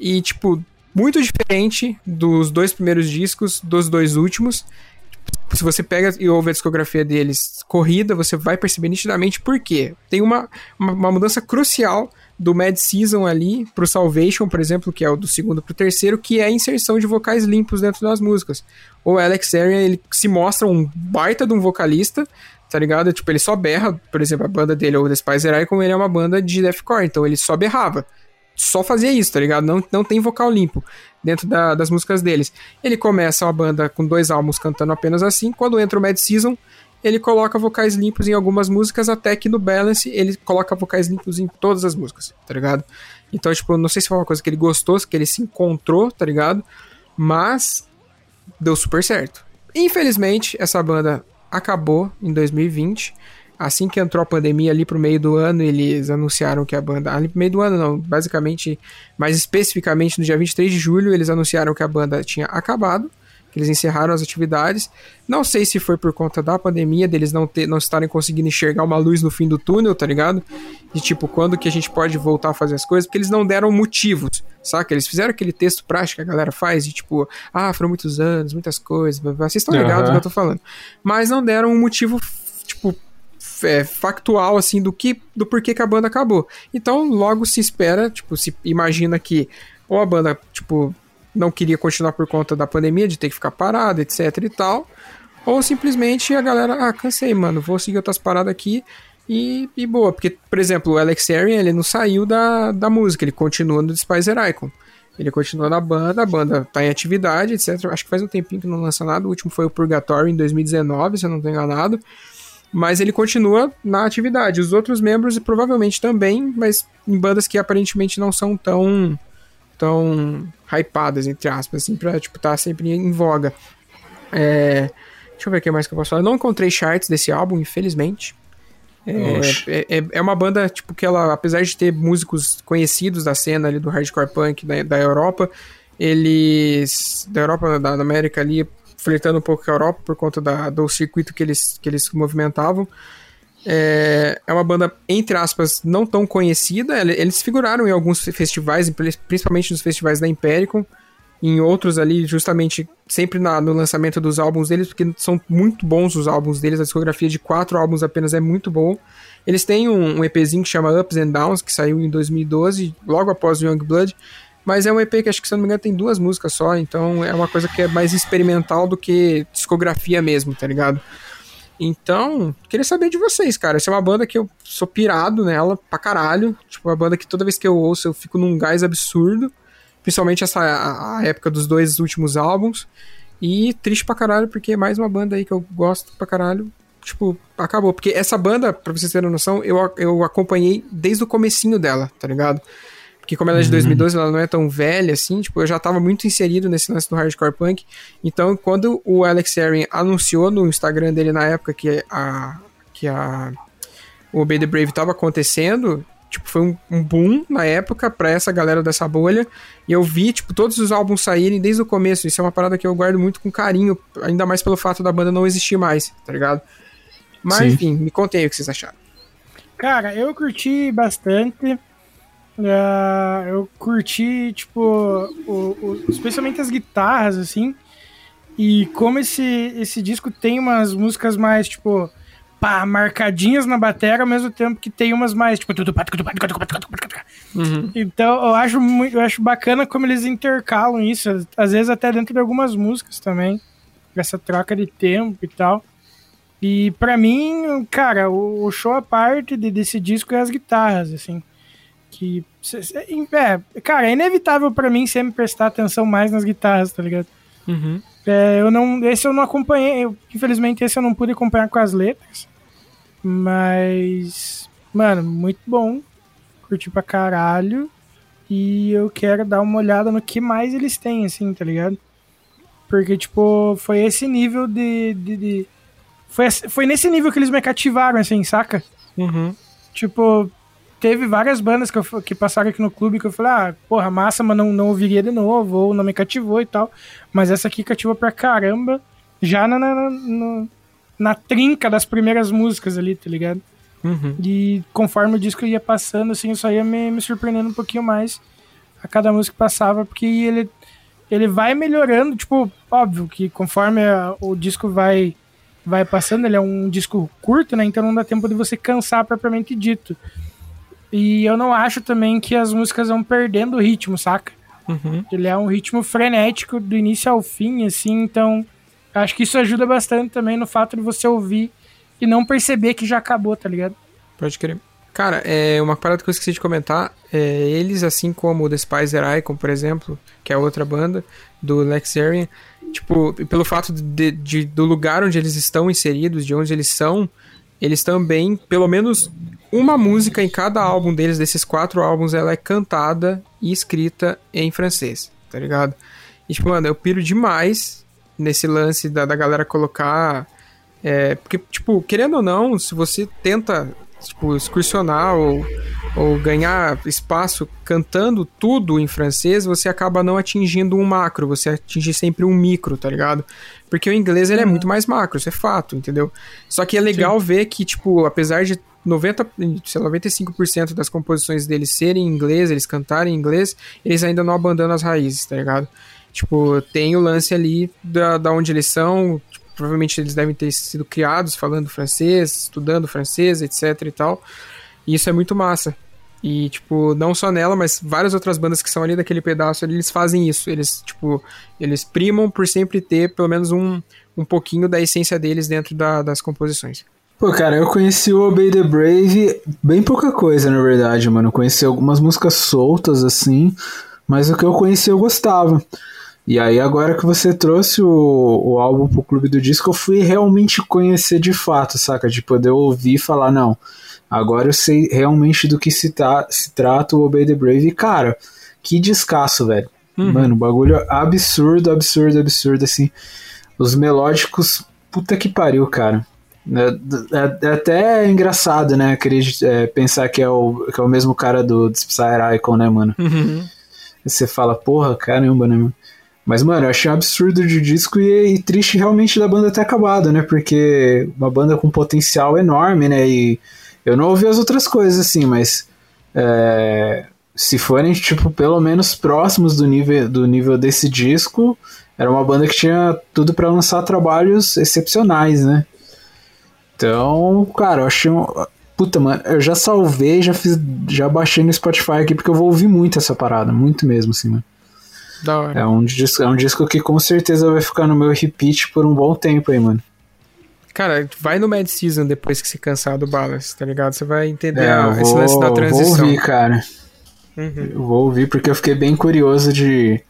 e tipo muito diferente dos dois primeiros discos, dos dois últimos. Se você pega e ouve a discografia deles corrida, você vai perceber nitidamente por quê. Tem uma, uma, uma mudança crucial do Mad Season ali pro Salvation, por exemplo, que é o do segundo pro terceiro, que é a inserção de vocais limpos dentro das músicas. O Alex Arian, ele se mostra um baita de um vocalista, tá ligado? Tipo, ele só berra, por exemplo, a banda dele, o The Spicer Icon, ele é uma banda de deathcore, então ele só berrava. Só fazia isso, tá ligado? Não, não tem vocal limpo dentro da- das músicas deles. Ele começa uma banda com dois álbuns cantando apenas assim, quando entra o Mad Season, ele coloca vocais limpos em algumas músicas, até que no Balance ele coloca vocais limpos em todas as músicas, tá ligado? Então, tipo, não sei se foi uma coisa que ele gostou, que ele se encontrou, tá ligado? Mas deu super certo. Infelizmente, essa banda acabou em 2020. Assim que entrou a pandemia ali pro meio do ano, eles anunciaram que a banda. Ali pro meio do ano, não, basicamente, mais especificamente no dia 23 de julho, eles anunciaram que a banda tinha acabado, que eles encerraram as atividades. Não sei se foi por conta da pandemia, deles não, ter, não estarem conseguindo enxergar uma luz no fim do túnel, tá ligado? De tipo, quando que a gente pode voltar a fazer as coisas, porque eles não deram motivos, saca? Eles fizeram aquele texto prático que a galera faz, de tipo, ah, foram muitos anos, muitas coisas, vocês estão ligados do que eu tô falando. Mas não deram um motivo, tipo, é, factual, assim, do que do porquê que a banda acabou. Então, logo se espera, tipo, se imagina que ou a banda, tipo, não queria continuar por conta da pandemia, de ter que ficar parada, etc e tal, ou simplesmente a galera, ah, cansei, mano, vou seguir outras paradas aqui e, e boa. Porque, por exemplo, o Alex Arian, ele não saiu da, da música, ele continua no Despiser Icon. Ele continua na banda, a banda tá em atividade, etc. Acho que faz um tempinho que não lança nada. O último foi o Purgatory em 2019, se eu não tô enganado. Mas ele continua na atividade. Os outros membros provavelmente também, mas em bandas que aparentemente não são tão tão hypadas, entre aspas, assim, pra, tipo, tá sempre em voga. É, deixa eu ver o que mais que eu posso falar. Eu não encontrei charts desse álbum, infelizmente. É, é, é- é uma banda, tipo, que ela, apesar de ter músicos conhecidos da cena ali do hardcore punk da, da Europa, eles. Da Europa, da, da América ali, flertando um pouco com a Europa por conta da- do circuito que eles, que eles movimentavam. É, é uma banda, entre aspas, não tão conhecida. Ele- Eles figuraram em alguns festivais, principalmente nos festivais da Impericon. em outros ali, justamente sempre na- no lançamento dos álbuns deles, porque são muito bons os álbuns deles, a discografia de quatro álbuns apenas é muito boa. Eles têm um, um EPzinho que chama Ups and Downs, que saiu em 2012, logo após o Young Blood, mas é um EP que acho que, se eu não me engano, tem duas músicas só, então é uma coisa que é mais experimental do que discografia mesmo, tá ligado? Então, queria saber de vocês, cara. Essa é uma banda que eu sou pirado nela pra caralho. Tipo, uma banda que toda vez que eu ouço eu fico num gás absurdo. Principalmente essa a, época dos dois últimos álbuns. E triste pra caralho, porque é mais uma banda aí que eu gosto pra caralho. Tipo, acabou. Porque essa banda, pra vocês terem noção, eu, eu acompanhei desde o comecinho dela, tá ligado? Porque como ela é de 2012, ela não é tão velha assim, tipo, eu já tava muito inserido nesse lance do hardcore punk. Então, quando o Alex Aryan anunciou no Instagram dele na época que a que a o Obey the Brave tava acontecendo, tipo, foi um, um boom na época pra essa galera dessa bolha. E eu vi, tipo, todos os álbuns saírem desde o começo. Isso é uma parada que eu guardo muito com carinho, ainda mais pelo fato da banda não existir mais, tá ligado? Mas, Sim. enfim, me contem aí o que vocês acharam. Cara, eu curti bastante. Ah, eu curti, tipo, o- o- especialmente as guitarras, assim. E como esse, esse disco tem umas músicas mais, tipo, pá, marcadinhas na bateria, ao mesmo tempo que tem umas mais, tipo. Uhum. Então, eu acho, eu acho bacana como eles intercalam isso, às vezes até dentro de algumas músicas também, essa troca de tempo e tal. E pra mim, cara, o, o show à parte de- desse disco é as guitarras, assim. Que. cê- É, cara, é inevitável pra mim sempre prestar atenção mais nas guitarras, tá ligado? Uhum. É, eu não, esse eu não acompanhei, eu- infelizmente esse eu não pude acompanhar com as letras, mas, mano, muito bom, curti pra caralho, e eu quero dar uma olhada no que mais eles têm, assim, tá ligado? Porque, tipo, foi esse nível de... de, de- foi, foi nesse nível que eles me cativaram, assim, saca? Uhum. Tipo, teve várias bandas que, eu, que passaram aqui no clube que eu falei, ah, porra, massa, mas não, não ouviria de novo, ou não me cativou e tal. Mas essa aqui cativou pra caramba, já na, na, na, na trinca das primeiras músicas ali, tá ligado? Uhum. E conforme o disco ia passando, assim, eu só ia me, me surpreendendo um pouquinho mais a cada música que passava, porque ele, ele vai melhorando, tipo, óbvio que conforme a- o disco vai vai passando, ele é um disco curto, né? Então não dá tempo de você cansar propriamente dito. E eu não acho também que as músicas vão perdendo o ritmo, saca? Uhum. Ele é um ritmo frenético do início ao fim, assim, então acho que isso ajuda bastante também no fato de você ouvir e não perceber que já acabou, tá ligado? Pode crer. Cara, é uma parada que eu esqueci de comentar. É, eles, assim como o Despiser Icon, por exemplo, que é outra banda do Lex Arian, tipo, pelo fato de, de- do lugar onde eles estão inseridos, de onde eles são, eles também, pelo menos uma música em cada álbum deles, desses quatro álbuns, ela é cantada e escrita em francês, tá ligado? E, tipo, mano, eu piro demais nesse lance da, da galera colocar. É, porque, tipo, querendo ou não, se você tenta, tipo, excursionar ou, ou ganhar espaço cantando tudo em francês, você acaba não atingindo um macro, você atinge sempre um micro, tá ligado? Porque o inglês ele é muito mais macro, isso é fato, entendeu? Só que é legal ver que, tipo, apesar de 90, sei lá, 95% das composições deles serem em inglês, eles cantarem em inglês, eles ainda não abandonam as raízes, tá ligado? Tipo, tem o lance ali da, da onde eles são, tipo, provavelmente eles devem ter sido criados falando francês, estudando francês, etc e tal. E isso é muito massa. E, tipo, não só nela, mas várias outras bandas que são ali daquele pedaço eles fazem isso. Eles, tipo, eles primam por sempre ter pelo menos um, um pouquinho da essência deles dentro da- das composições. Pô, cara, eu conheci o Obey the Brave bem pouca coisa, na verdade, mano. Eu conheci algumas músicas soltas, assim, mas o que eu conheci eu gostava. E aí, agora que você trouxe o, o álbum pro Clube do Disco, eu fui realmente conhecer de fato, saca? De poder ouvir e falar, não, agora eu sei realmente do que se, tá, se trata o Obey the Brave. E, cara, que descasso, velho. Mano, bagulho absurdo, absurdo, absurdo, assim. Os melódicos, puta que pariu, cara. É, é- é até engraçado, né? Acredit- é, pensar que é, o, que é o mesmo cara do Psyre Icon, né, mano? Aí Você fala, porra, caramba, né, mano? Mas, mano, eu achei um absurdo de disco e, e triste realmente da banda ter acabado, né? Porque uma banda com potencial enorme, né? E eu não ouvi as outras coisas, assim, mas. é, se forem, tipo, pelo menos próximos do nível, do nível desse disco, era uma banda que tinha tudo pra lançar trabalhos excepcionais, né? Então, cara, eu achei um. Puta, mano, eu já salvei, já fiz. Já baixei no Spotify aqui, porque eu vou ouvir muito essa parada, muito mesmo, assim, mano. Da hora. É um disco, é um disco que com certeza vai ficar no meu repeat por um bom tempo aí, mano. Cara, vai no Mad Season depois que se cansar do Balance, tá ligado? Você vai entender É, eu esse vou, lance da vou transição. ouvir, cara. Uhum. Eu vou ouvir porque eu fiquei bem curioso de,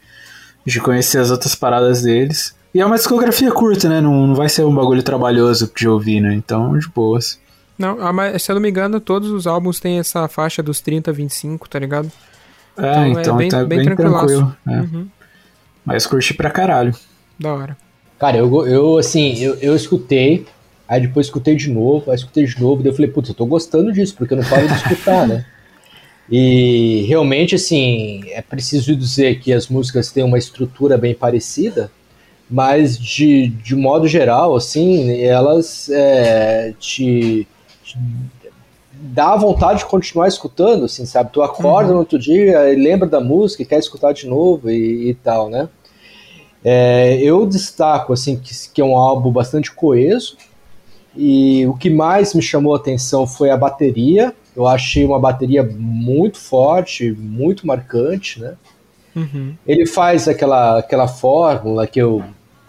de conhecer as outras paradas deles. E é uma discografia curta, né? Não, não vai ser um bagulho trabalhoso de ouvir, né? Então, de boas. Não, ah, mas se eu não me engano, todos os álbuns têm essa faixa dos 30, 25, tá ligado? É, Então, é então, bem- tá bem bem, tranquilo. né? Uhum. Mas curti pra caralho. Da hora. Cara, eu, eu assim, eu, eu escutei, aí depois escutei de novo, aí escutei de novo, daí eu falei, putz, eu tô gostando disso, porque eu não paro de escutar, né? E realmente, assim, é preciso dizer que as músicas têm uma estrutura bem parecida, mas de, de modo geral, assim, elas é, te, te dá vontade de continuar escutando, assim, sabe? Tu acorda no outro dia e lembra da música e quer escutar de novo e, e tal, né? É, eu destaco assim que, que é um álbum bastante coeso e o que mais me chamou a atenção foi a bateria. Eu achei uma bateria muito forte, muito marcante, né? Uhum. Ele faz aquela, aquela fórmula que eu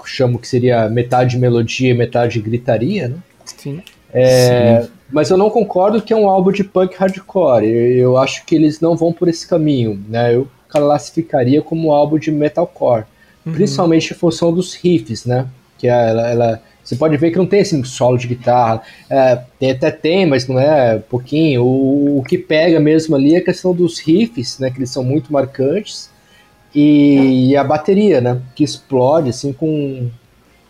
chamo que seria metade melodia e metade gritaria, né? Sim. É, mas eu não concordo que é um álbum de punk hardcore. Eu, eu acho que eles não vão por esse caminho, né? Eu classificaria como um álbum de metalcore, Uhum. principalmente em função dos riffs, né? Que ela, ela- você pode ver que não tem assim solo de guitarra, É, tem até tem, mas não é pouquinho. O, o que pega mesmo ali é a questão dos riffs, né? Que eles são muito marcantes e, e a bateria, né? Que explode assim com,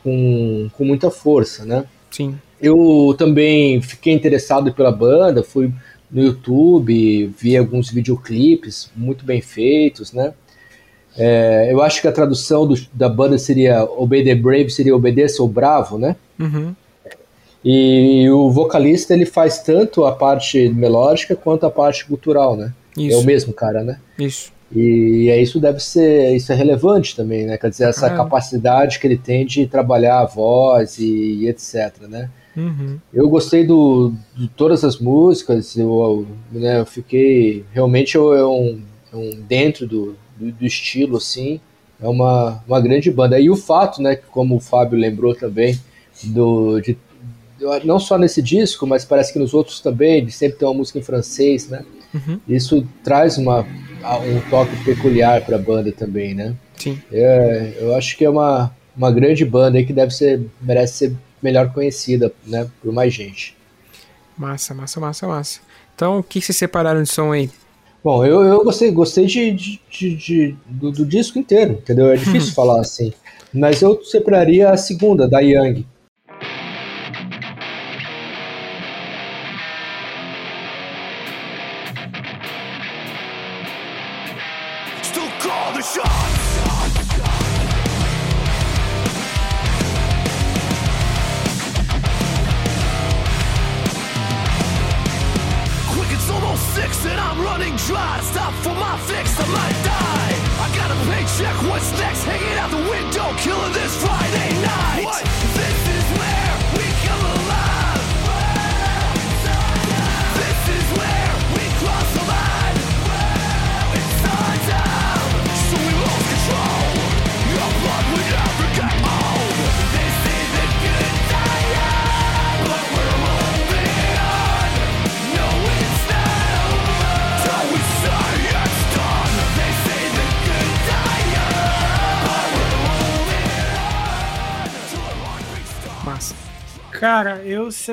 com, com muita força, né? Sim. Eu também fiquei interessado pela banda, fui no YouTube, vi alguns videoclipes muito bem feitos, né? É, eu acho que a tradução do- da banda seria Obey the Brave, seria Obedeça o Bravo, né? Uhum. E o vocalista ele faz tanto a parte melódica quanto a parte cultural, né? É o Isso. mesmo cara, né? Isso. E é isso deve ser, isso é relevante também, né? Quer dizer, essa Ah. capacidade que ele tem de trabalhar a voz e, e etc, né? Uhum. Eu gostei do, de todas as músicas, eu, né, eu fiquei realmente eu- é um, é um dentro do, do, do estilo assim, é uma, uma grande banda. E o fato, né, que como o Fábio lembrou também do de, não só nesse disco, mas parece que nos outros também, de sempre ter uma música em francês, né? Uhum. Isso traz uma, um toque peculiar para a banda também, né? Sim. É, eu acho que é uma, uma grande banda aí que deve ser merece ser melhor conhecida, né, por mais gente. Massa, massa, massa, massa. Então, o que vocês separaram de som aí? Bom, eu, eu gostei, gostei de, de- de- de- do, do disco inteiro, entendeu? É difícil *laughs* falar assim. Mas eu separaria a segunda, da Young.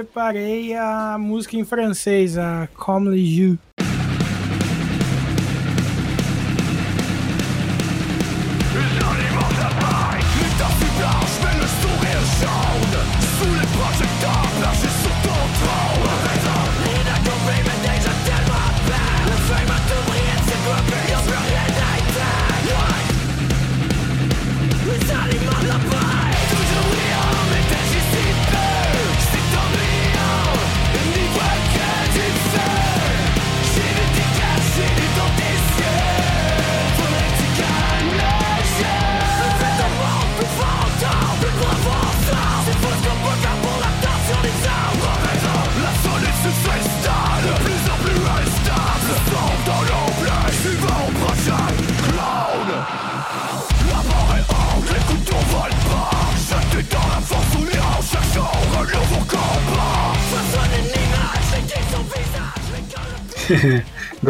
Separei a música em francês, a Comme les Jeux.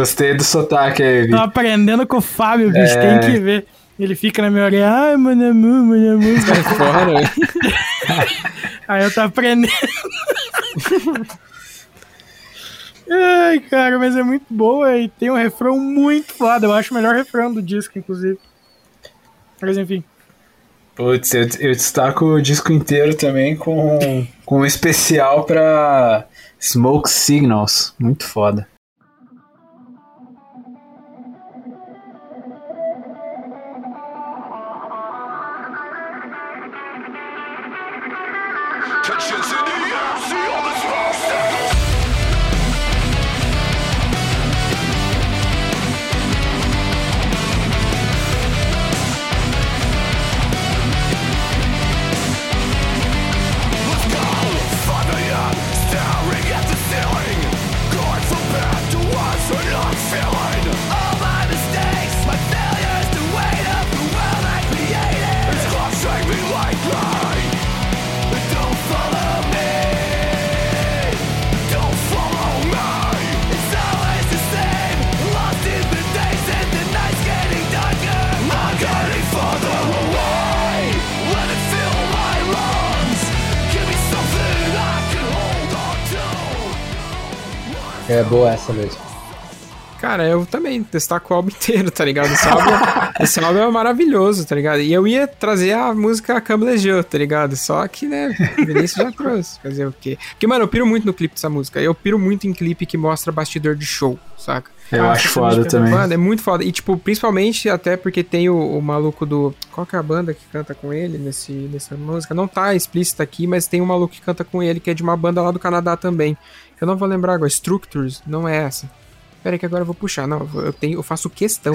Gostei do sotaque aí, Tô aprendendo com o Fábio, bicho. É. Tem que ver. Ele fica na minha orelha, ai, manamu, manamu. Fora. *laughs* Aí eu tô aprendendo. *laughs* Ai, cara, mas é muito boa e tem um refrão muito foda. Eu acho o melhor refrão do disco, inclusive. Mas enfim. Putz, eu, eu destaco o disco inteiro também com, com um especial pra Smoke Signals. Muito foda. É boa essa mesmo. Cara, eu também destaco o álbum inteiro, tá ligado? Esse álbum, *laughs* esse álbum é maravilhoso, tá ligado? E eu ia trazer a música Camble Joe, tá ligado? Só que, né, o Vinícius já trouxe. Fazer o quê? Porque, mano, eu piro muito no clipe dessa música. Eu piro muito em clipe que mostra bastidor de show, saca? Eu Ah, acho foda música também. Mano, é muito foda. E, tipo, principalmente até porque tem o, o maluco do. Qual que é a banda que canta com ele nesse, nessa música? Não tá explícita aqui, mas tem um maluco que canta com ele, que é de uma banda lá do Canadá também. Eu não vou lembrar agora. Structures, não é essa. Pera aí que agora eu vou puxar. Não, eu tenho, eu faço questão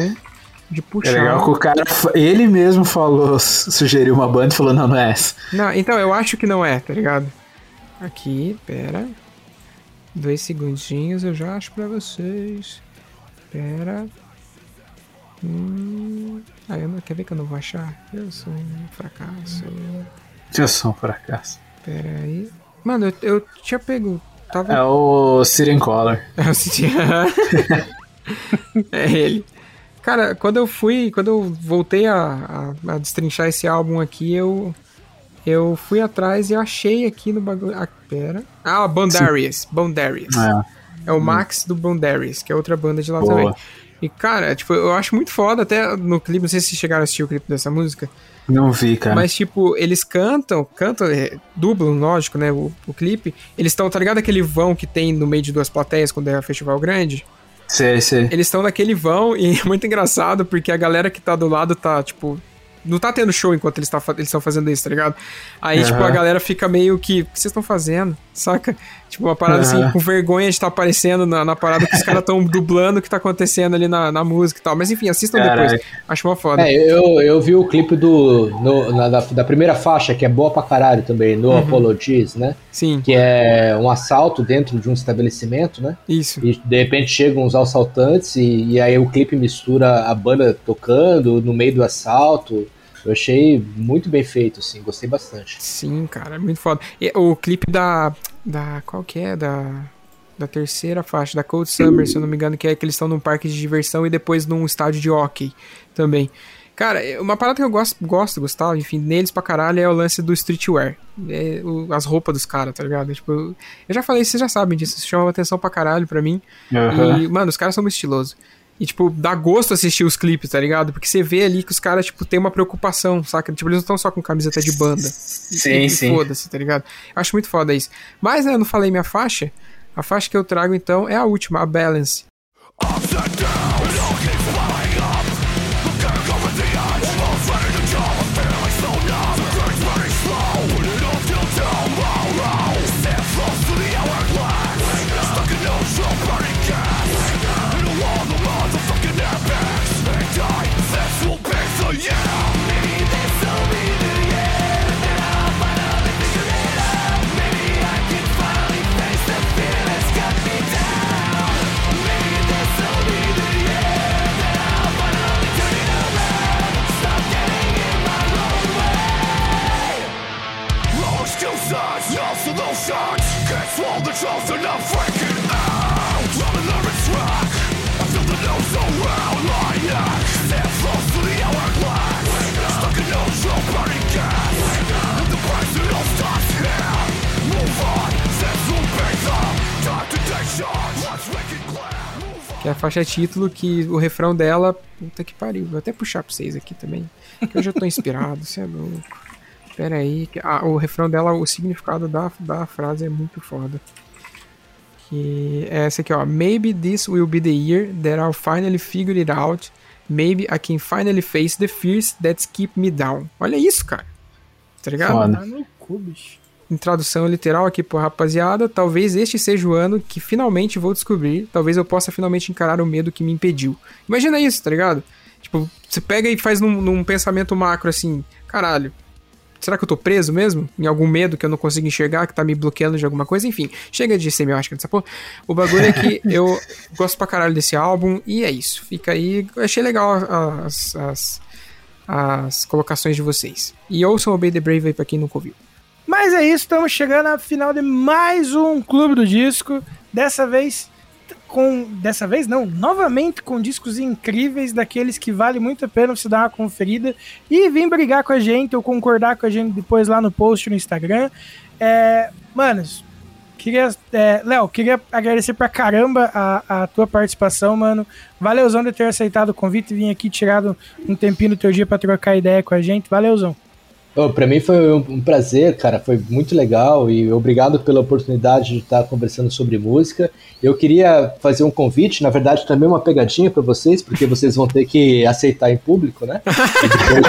de É puxar. legal que o cara, ele mesmo falou, sugeriu uma banda e falou, não, não é essa. Não, então, eu acho que não é, tá ligado? Aqui, pera. Dois segundinhos, eu já acho pra vocês. Pera. Hum. Ah, eu não, quer ver que eu não vou achar? Eu sou um fracasso. Eu sou um fracasso. Pera aí. Mano, eu, eu tinha pego. Tava. É o Siren Collar. *laughs* Eu senti- *laughs* é ele. Cara, quando eu fui, quando eu voltei a, a, a destrinchar esse álbum aqui, eu eu fui atrás e eu achei aqui no bagulho. Ah, pera. Ah, Bondarius. Bondarius. É. É o Max do Bondarius, que é outra banda de lá Boa. também. E, cara, tipo, eu acho muito foda até no clipe, não sei se vocês chegaram a assistir o clipe dessa música, Não vi, cara. mas, tipo, eles cantam, cantam, é, dublam, lógico, né, o, o clipe. Eles estão, tá ligado aquele vão que tem no meio de duas plateias quando é festival grande? Sei, sei. Eles estão naquele vão e *laughs* é muito engraçado porque a galera que tá do lado tá, tipo. Não tá tendo show enquanto eles tá estão fazendo isso, tá ligado? Aí, tipo, a galera fica meio que. O que vocês estão fazendo? Saca? Tipo, uma parada assim, Aham. com vergonha de estar aparecendo na, na parada que os caras estão *laughs* dublando o que tá acontecendo ali na, na música e tal. Mas enfim, assistam Caralho. depois. Acho uma foda. É, eu, eu vi o clipe do, no- na- da, da primeira faixa, que é boa pra caralho também, no Apologies, né? Sim, Que é um assalto dentro de um estabelecimento, né? isso. E de repente chegam uns assaltantes e, e aí o clipe mistura a banda tocando no meio do assalto. Eu achei muito bem feito, assim, gostei bastante. Sim, cara, é muito foda. E o clipe da. da qual que é? Da. Da terceira faixa, da Cold Summer, se eu não me engano, que é que eles estão num parque de diversão e depois num estádio de hockey também. Cara, é uma parada que eu gosto, gosto Gustavo, enfim, neles pra caralho é o lance do streetwear. É o- as roupas dos caras, tá ligado? Tipo, eu já falei, vocês já sabem disso, isso chama atenção pra caralho pra mim. Aham. E, mano, os caras são muito estilosos. E, tipo, dá gosto assistir os clipes, tá ligado? Porque você vê ali que os caras, tipo, tem uma preocupação, saca? Tipo, eles não estão só com camiseta de banda. Sim, e, sim. Foda-se, tá ligado? Acho muito foda isso. Mas, né, eu não falei minha faixa. A faixa que eu trago, então, é a última, a Balance. Solutions, get faixa título que o refrão dela. Puta que pariu. Vou até puxar pra vocês aqui também. Que eu já tô inspirado, *laughs* você é louco. Pera aí. Que, ah, o refrão dela, o significado da, da frase é muito foda. Que é essa aqui, ó. Maybe this will be the year that I'll finally figure it out. Maybe I can finally face the fears that keep me down. Olha isso, cara. Tá ligado? Foda. Tá no cu, bicho. Em tradução literal aqui por rapaziada, talvez este seja o ano que finalmente vou descobrir, talvez eu possa finalmente encarar o medo que me impediu. Imagina isso, tá ligado? Tipo, você pega e faz num, num pensamento macro assim, caralho, será que eu tô preso mesmo? Em algum medo que eu não consigo enxergar, que tá me bloqueando de alguma coisa? Enfim, chega de semiótica dessa porra. O bagulho é que *laughs* eu gosto pra caralho desse álbum e é isso. Fica aí, eu achei legal as, as, as colocações de vocês. E ouçam Obey the Brave aí pra quem nunca ouviu. Mas é isso, estamos chegando ao final de mais um Clube do Disco. Dessa vez com. Dessa vez não, novamente com discos incríveis, daqueles que vale muito a pena você dar uma conferida e vir brigar com a gente ou concordar com a gente depois lá no post no Instagram. É, manos, queria. é, Léo, queria agradecer pra caramba a, a tua participação, mano. Valeuzão de ter aceitado o convite e vir aqui tirado um tempinho do teu dia pra trocar ideia com a gente. Valeuzão. Oh, para mim foi um prazer, cara, foi muito legal e obrigado pela oportunidade de estar conversando sobre música. Eu queria fazer um convite, na verdade também uma pegadinha para vocês, porque vocês vão ter que aceitar em público, né? Depois-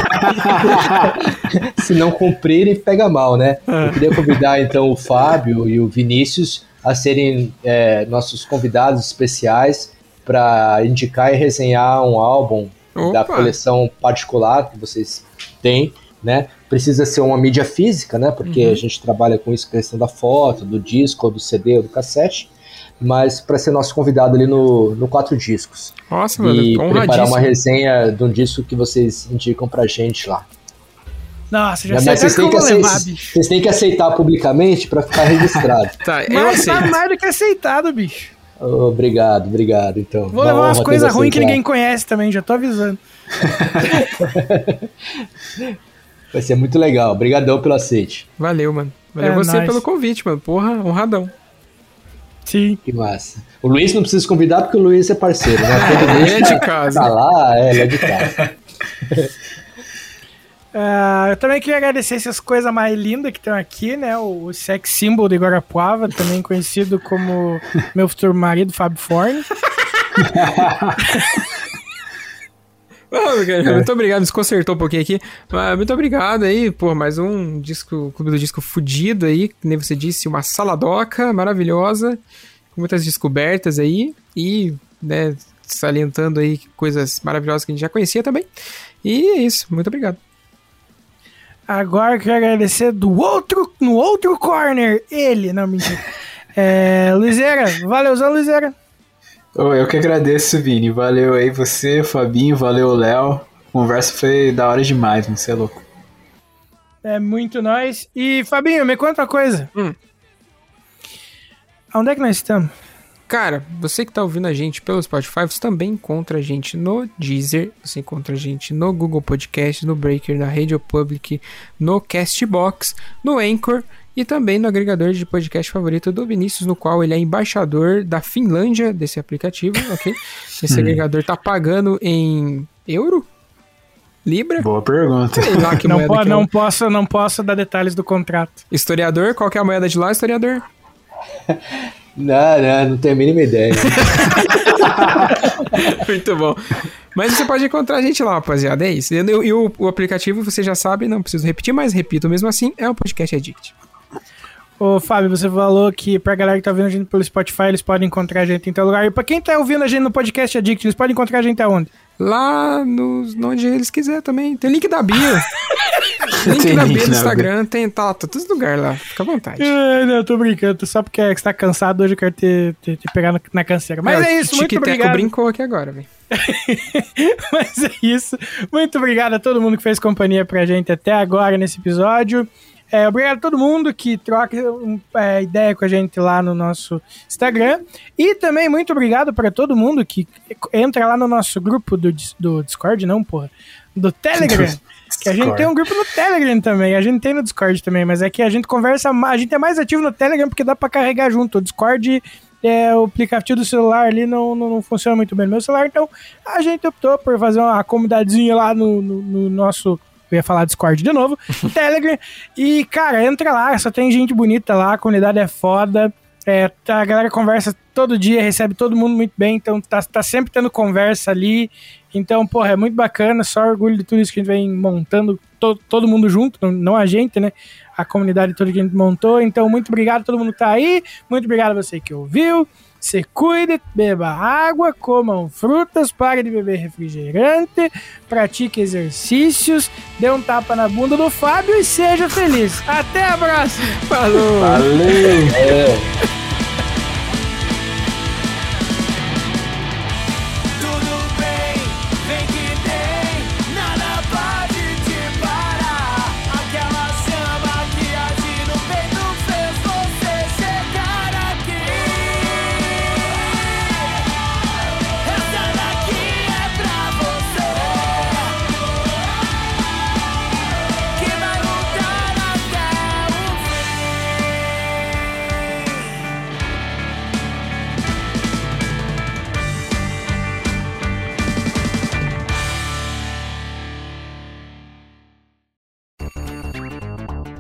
*laughs* Se não cumprirem, pega mal, né? Eu queria convidar então o Fábio e o Vinícius a serem é, nossos convidados especiais para indicar e resenhar um álbum da Opa! coleção particular que vocês têm, né? Precisa ser uma mídia física, né? Porque Uhum. a gente trabalha com isso, questão da foto, do disco, ou do CD, ou do cassete. Mas para ser nosso convidado ali no, no Quatro Discos. Nossa, mano, e preparar uma resenha de um disco que vocês indicam pra gente lá. Nossa, já Mas sei até vocês têm que, levar, bicho. vocês têm que aceitar publicamente para ficar registrado. *laughs* Tá, eu Mas tá aceito. mais do que aceitado, bicho. obrigado, obrigado. Então, Vou levar umas coisas ruins que ninguém conhece também, já tô avisando. *laughs* Vai ser muito legal. Obrigadão pelo aceite. Valeu, mano. Valeu É você nóis. pelo convite, mano. Porra, honradão. Sim. Que massa. O Luiz não precisa convidar porque o Luiz é parceiro, né? Ele *laughs* é de casa. Tá lá, é, ele é de casa. *laughs* Ah, eu também queria agradecer essas coisas mais lindas que estão aqui, né? O, o sex symbol de Guarapuava, também conhecido como meu futuro marido, Fábio Forne. *laughs* Ah, cara, Muito obrigado, desconcertou um pouquinho aqui. Mas muito obrigado aí, por mais um disco, Clube do Disco fudido aí, que nem você disse, uma saladoca maravilhosa, com muitas descobertas aí, e, né, salientando aí coisas maravilhosas que a gente já conhecia também. E é isso, muito obrigado. Agora eu quero agradecer do outro, no outro corner, ele, não, mentira. *laughs* É, Luizeira, valeuzão, Luizeira. Ô, eu que agradeço, Vini. Valeu aí você, Fabinho, valeu, Léo. Conversa foi da hora demais. Você é louco. É muito nós. E, Fabinho, me conta uma coisa. Hum. Onde é que nós estamos? Cara, você que tá ouvindo a gente pelo Spotify, você também encontra a gente no Deezer, você encontra a gente no Google Podcast, no Breaker, na Radio Public, no Castbox, no Anchor e também no agregador de podcast favorito do Vinícius, no qual ele é embaixador da Finlândia desse aplicativo, ok? *laughs* Esse agregador tá pagando em euro? Libra? Boa pergunta. Sei lá que Não, moeda po- que é não, o- posso, não posso dar detalhes do contrato. Historiador, qual que é a moeda de lá, historiador? *laughs* Não, não, não tenho a mínima ideia. *laughs* Muito bom. Mas você pode encontrar a gente lá, rapaziada. É isso. E, e o, o aplicativo, você já sabe, não preciso repetir, mas repito mesmo assim, é o Podcast Addict. Ô, Fábio, você falou que pra galera que tá ouvindo a gente pelo Spotify, eles podem encontrar a gente em tal lugar. E pra quem tá ouvindo a gente no podcast Addict, eles podem encontrar a gente aonde? Lá nos, onde eles quiserem também. Tem link da bio. *laughs* link Tem da bio no Instagram, tem, tá, tá todos lugar lá. Fica à vontade. Ai, não, eu tô brincando. Só porque você tá cansado hoje eu quero te, te, te pegar na, na canseira. Mas é, o isso, muito obrigado. brincou aqui agora, velho. *laughs* Mas é isso. Muito obrigado a todo mundo que fez companhia pra gente até agora nesse episódio. É, obrigado a todo mundo que troca um, é, ideia com a gente lá no nosso Instagram. E também muito obrigado para todo mundo que entra lá no nosso grupo do, do Discord, não, porra. Do Telegram. *laughs* Que a gente tem um grupo no Telegram também. A gente tem no Discord também, mas é que a gente conversa. A gente é mais ativo no Telegram porque dá pra carregar junto. O Discord, é, o aplicativo do celular ali não, não, não funciona muito bem no meu celular, então a gente optou por fazer uma comunidadezinha lá no, no, no nosso. Eu ia falar Discord de novo, *laughs* Telegram. E, cara, entra lá, só tem gente bonita lá, a comunidade é foda. É, tá- a galera conversa todo dia, recebe todo mundo muito bem, então tá, tá sempre tendo conversa ali. Então, porra, é muito bacana, só orgulho de tudo isso que a gente vem montando, to- todo mundo junto, não, não a gente, né? A comunidade toda que a gente montou. Então, muito obrigado a todo mundo que tá aí, muito obrigado a você que ouviu. Se cuide, beba água, comam frutas, pare de beber refrigerante, pratique exercícios, dê um tapa na bunda do Fábio e seja feliz. Até a próxima! Falou! Valeu!